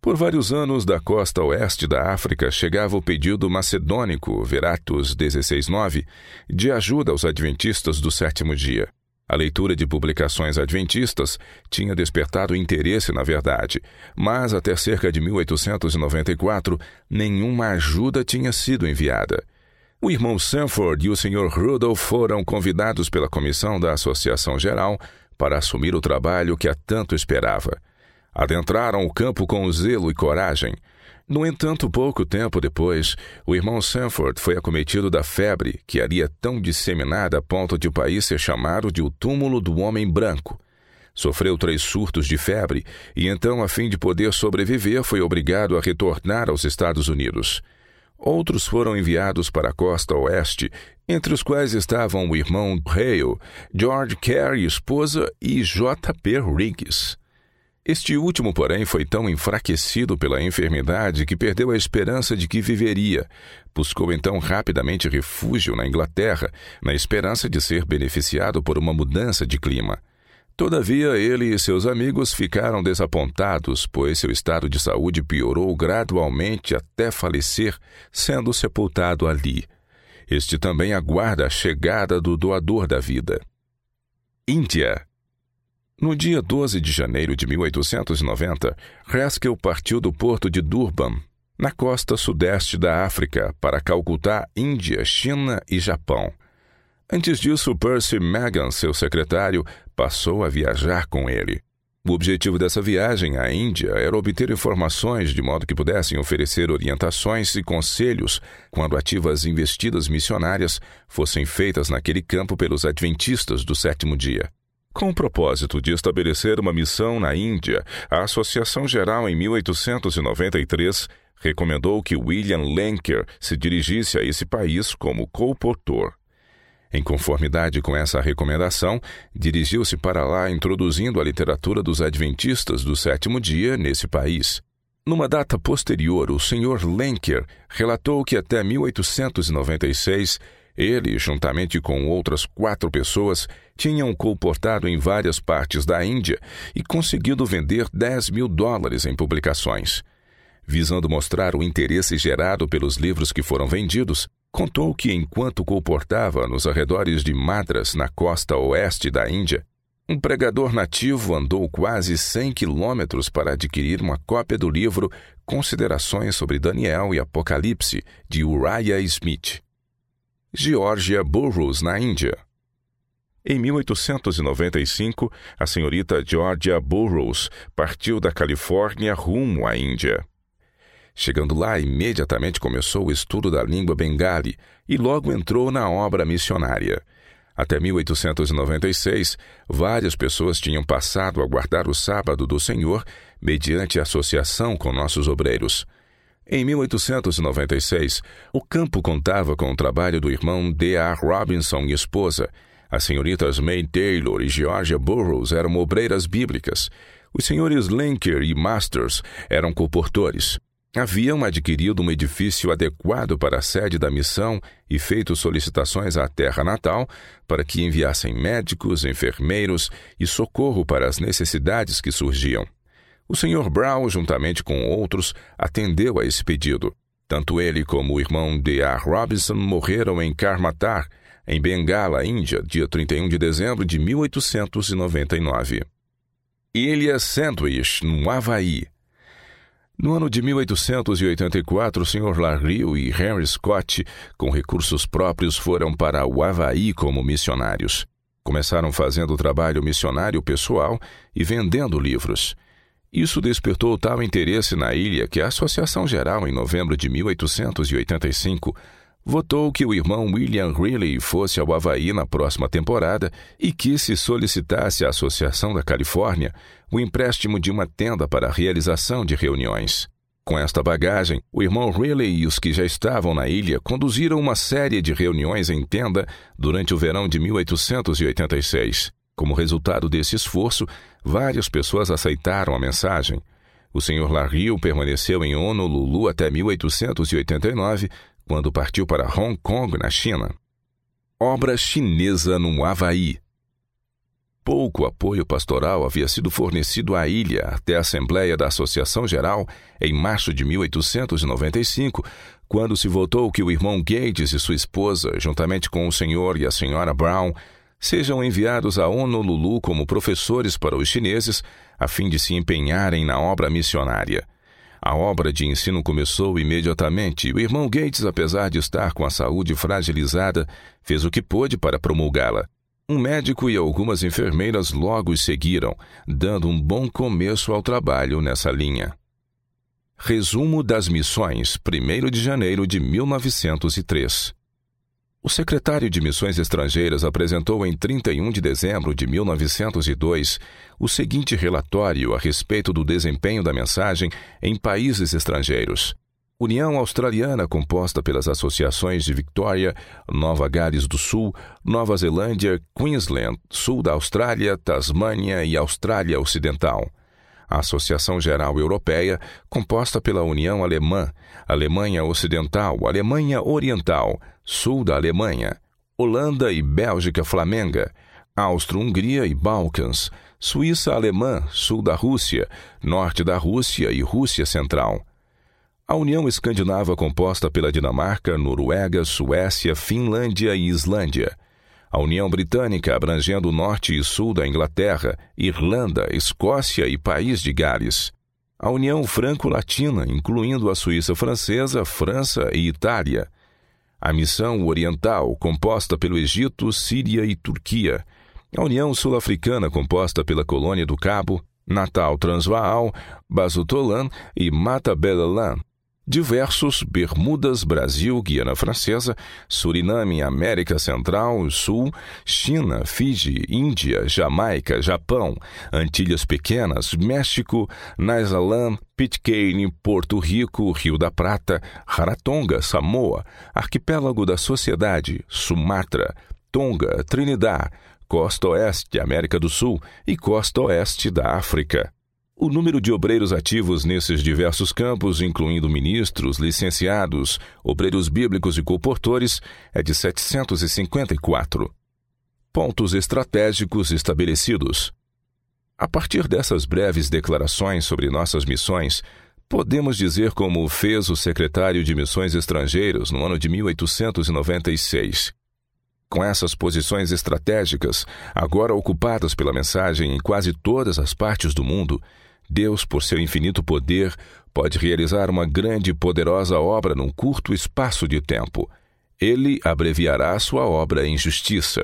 A: por vários anos, da costa oeste da África chegava o pedido macedônico, Veratus 16.9, de ajuda aos adventistas do sétimo dia. A leitura de publicações adventistas tinha despertado interesse na verdade, mas até cerca de 1894 nenhuma ajuda tinha sido enviada. O irmão Sanford e o Sr. Rudolph foram convidados pela comissão da Associação Geral para assumir o trabalho que há tanto esperava. Adentraram o campo com zelo e coragem. No entanto, pouco tempo depois, o irmão Sanford foi acometido da febre, que haria tão disseminada a ponto de o país ser chamado de o túmulo do homem branco. Sofreu três surtos de febre e então, a fim de poder sobreviver, foi obrigado a retornar aos Estados Unidos. Outros foram enviados para a costa oeste, entre os quais estavam o irmão Hale, George Carey, esposa, e J.P. Riggs. Este último, porém, foi tão enfraquecido pela enfermidade que perdeu a esperança de que viveria. Buscou então rapidamente refúgio na Inglaterra, na esperança de ser beneficiado por uma mudança de clima. Todavia, ele e seus amigos ficaram desapontados, pois seu estado de saúde piorou gradualmente até falecer, sendo sepultado ali. Este também aguarda a chegada do doador da vida. Índia. No dia 12 de janeiro de 1890, Haskell partiu do porto de Durban, na costa sudeste da África, para Calcutá, Índia, China e Japão. Antes disso, Percy Magan, seu secretário, passou a viajar com ele. O objetivo dessa viagem à Índia era obter informações de modo que pudessem oferecer orientações e conselhos quando ativas investidas missionárias fossem feitas naquele campo pelos adventistas do sétimo dia. Com o propósito de estabelecer uma missão na Índia, a Associação Geral, em 1893, recomendou que William Lenker se dirigisse a esse país como colportor. Em conformidade com essa recomendação, dirigiu-se para lá introduzindo a literatura dos adventistas do sétimo dia nesse país. Numa data posterior, o Sr. Lenker relatou que até 1896 ele, juntamente com outras quatro pessoas, tinham comportado em várias partes da Índia e conseguido vender 10 mil dólares em publicações. Visando mostrar o interesse gerado pelos livros que foram vendidos, contou que enquanto comportava nos arredores de Madras, na costa oeste da Índia, um pregador nativo andou quase 100 quilômetros para adquirir uma cópia do livro Considerações sobre Daniel e Apocalipse, de Uriah Smith. Georgia Burroughs, na Índia. Em 1895, a senhorita Georgia Burroughs partiu da Califórnia rumo à Índia. Chegando lá, imediatamente começou o estudo da língua bengali e logo entrou na obra missionária. Até 1896, várias pessoas tinham passado a guardar o sábado do Senhor mediante associação com nossos obreiros. Em 1896, o campo contava com o trabalho do irmão D. A. Robinson e esposa. As senhoritas May Taylor e Georgia Burroughs eram obreiras bíblicas. Os senhores Lenker e Masters eram comportores. Haviam adquirido um edifício adequado para a sede da missão e feito solicitações à terra natal para que enviassem médicos, enfermeiros e socorro para as necessidades que surgiam. O Sr. Brown, juntamente com outros, atendeu a esse pedido. Tanto ele como o irmão D. A. Robinson morreram em Karmatar, em Bengala, Índia, dia 31 de dezembro de 1899. Ilha Sandwich, no Havaí. No ano de 1884, o Sr. Larrill e Henry Scott, com recursos próprios, foram para o Havaí como missionários. Começaram fazendo trabalho missionário pessoal e vendendo livros. Isso despertou tal interesse na ilha que a Associação Geral, em novembro de 1885, votou que o irmão William Greeley fosse ao Havaí na próxima temporada e que se solicitasse à Associação da Califórnia o empréstimo de uma tenda para a realização de reuniões. Com esta bagagem, o irmão Greeley e os que já estavam na ilha conduziram uma série de reuniões em tenda durante o verão de 1886. Como resultado desse esforço, várias pessoas aceitaram a mensagem. O Sr. Larrill permaneceu em Honolulu até 1889, quando partiu para Hong Kong, na China. Obra chinesa no Havaí. Pouco apoio pastoral havia sido fornecido à ilha até a Assembleia da Associação Geral em março de 1895, quando se votou que o irmão Gates e sua esposa, juntamente com o senhor e a senhora Brown, sejam enviados a Honolulu como professores para os chineses, a fim de se empenharem na obra missionária. A obra de ensino começou imediatamente e o irmão Gates, apesar de estar com a saúde fragilizada, fez o que pôde para promulgá-la. Um médico e algumas enfermeiras logo os seguiram, dando um bom começo ao trabalho nessa linha. Resumo das missões, 1 de janeiro de 1903. O secretário de Missões Estrangeiras apresentou em 31 de dezembro de 1902 o seguinte relatório a respeito do desempenho da mensagem em países estrangeiros. União Australiana, composta pelas associações de Victoria, Nova Gales do Sul, Nova Zelândia, Queensland, Sul da Austrália, Tasmânia e Austrália Ocidental Associação Geral Europeia, composta pela União Alemã, Alemanha Ocidental, Alemanha Oriental, Sul da Alemanha, Holanda e Bélgica Flamenga, Áustria-Hungria e Balcãs, Suíça Alemã, Sul da Rússia, Norte da Rússia e Rússia Central. A União Escandinava composta pela Dinamarca, Noruega, Suécia, Finlândia e Islândia a União Britânica abrangendo o norte e sul da Inglaterra, Irlanda, Escócia e País de Gales. A União Franco-Latina, incluindo a Suíça Francesa, França e Itália. A Missão Oriental, composta pelo Egito, Síria e Turquia. A União Sul-Africana, composta pela Colônia do Cabo, Natal Transvaal, Bazutolan e Matabeleland diversos Bermudas, Brasil, Guiana Francesa, Suriname, América Central, Sul, China, Fiji, Índia, Jamaica, Japão, Antilhas Pequenas, México, Naisalam, Pitcairn, Porto Rico, Rio da Prata, Rarotonga, Samoa, Arquipélago da Sociedade, Sumatra, Tonga, Trinidad, Costa Oeste, América do Sul e Costa Oeste da África. O número de obreiros ativos nesses diversos campos, incluindo ministros, licenciados, obreiros bíblicos e comportores, é de 754. Pontos estratégicos estabelecidos. A partir dessas breves declarações sobre nossas missões, podemos dizer como fez o secretário de Missões Estrangeiros no ano de 1896. Com essas posições estratégicas, agora ocupadas pela mensagem em quase todas as partes do mundo, Deus, por seu infinito poder, pode realizar uma grande e poderosa obra num curto espaço de tempo. Ele abreviará sua obra em justiça.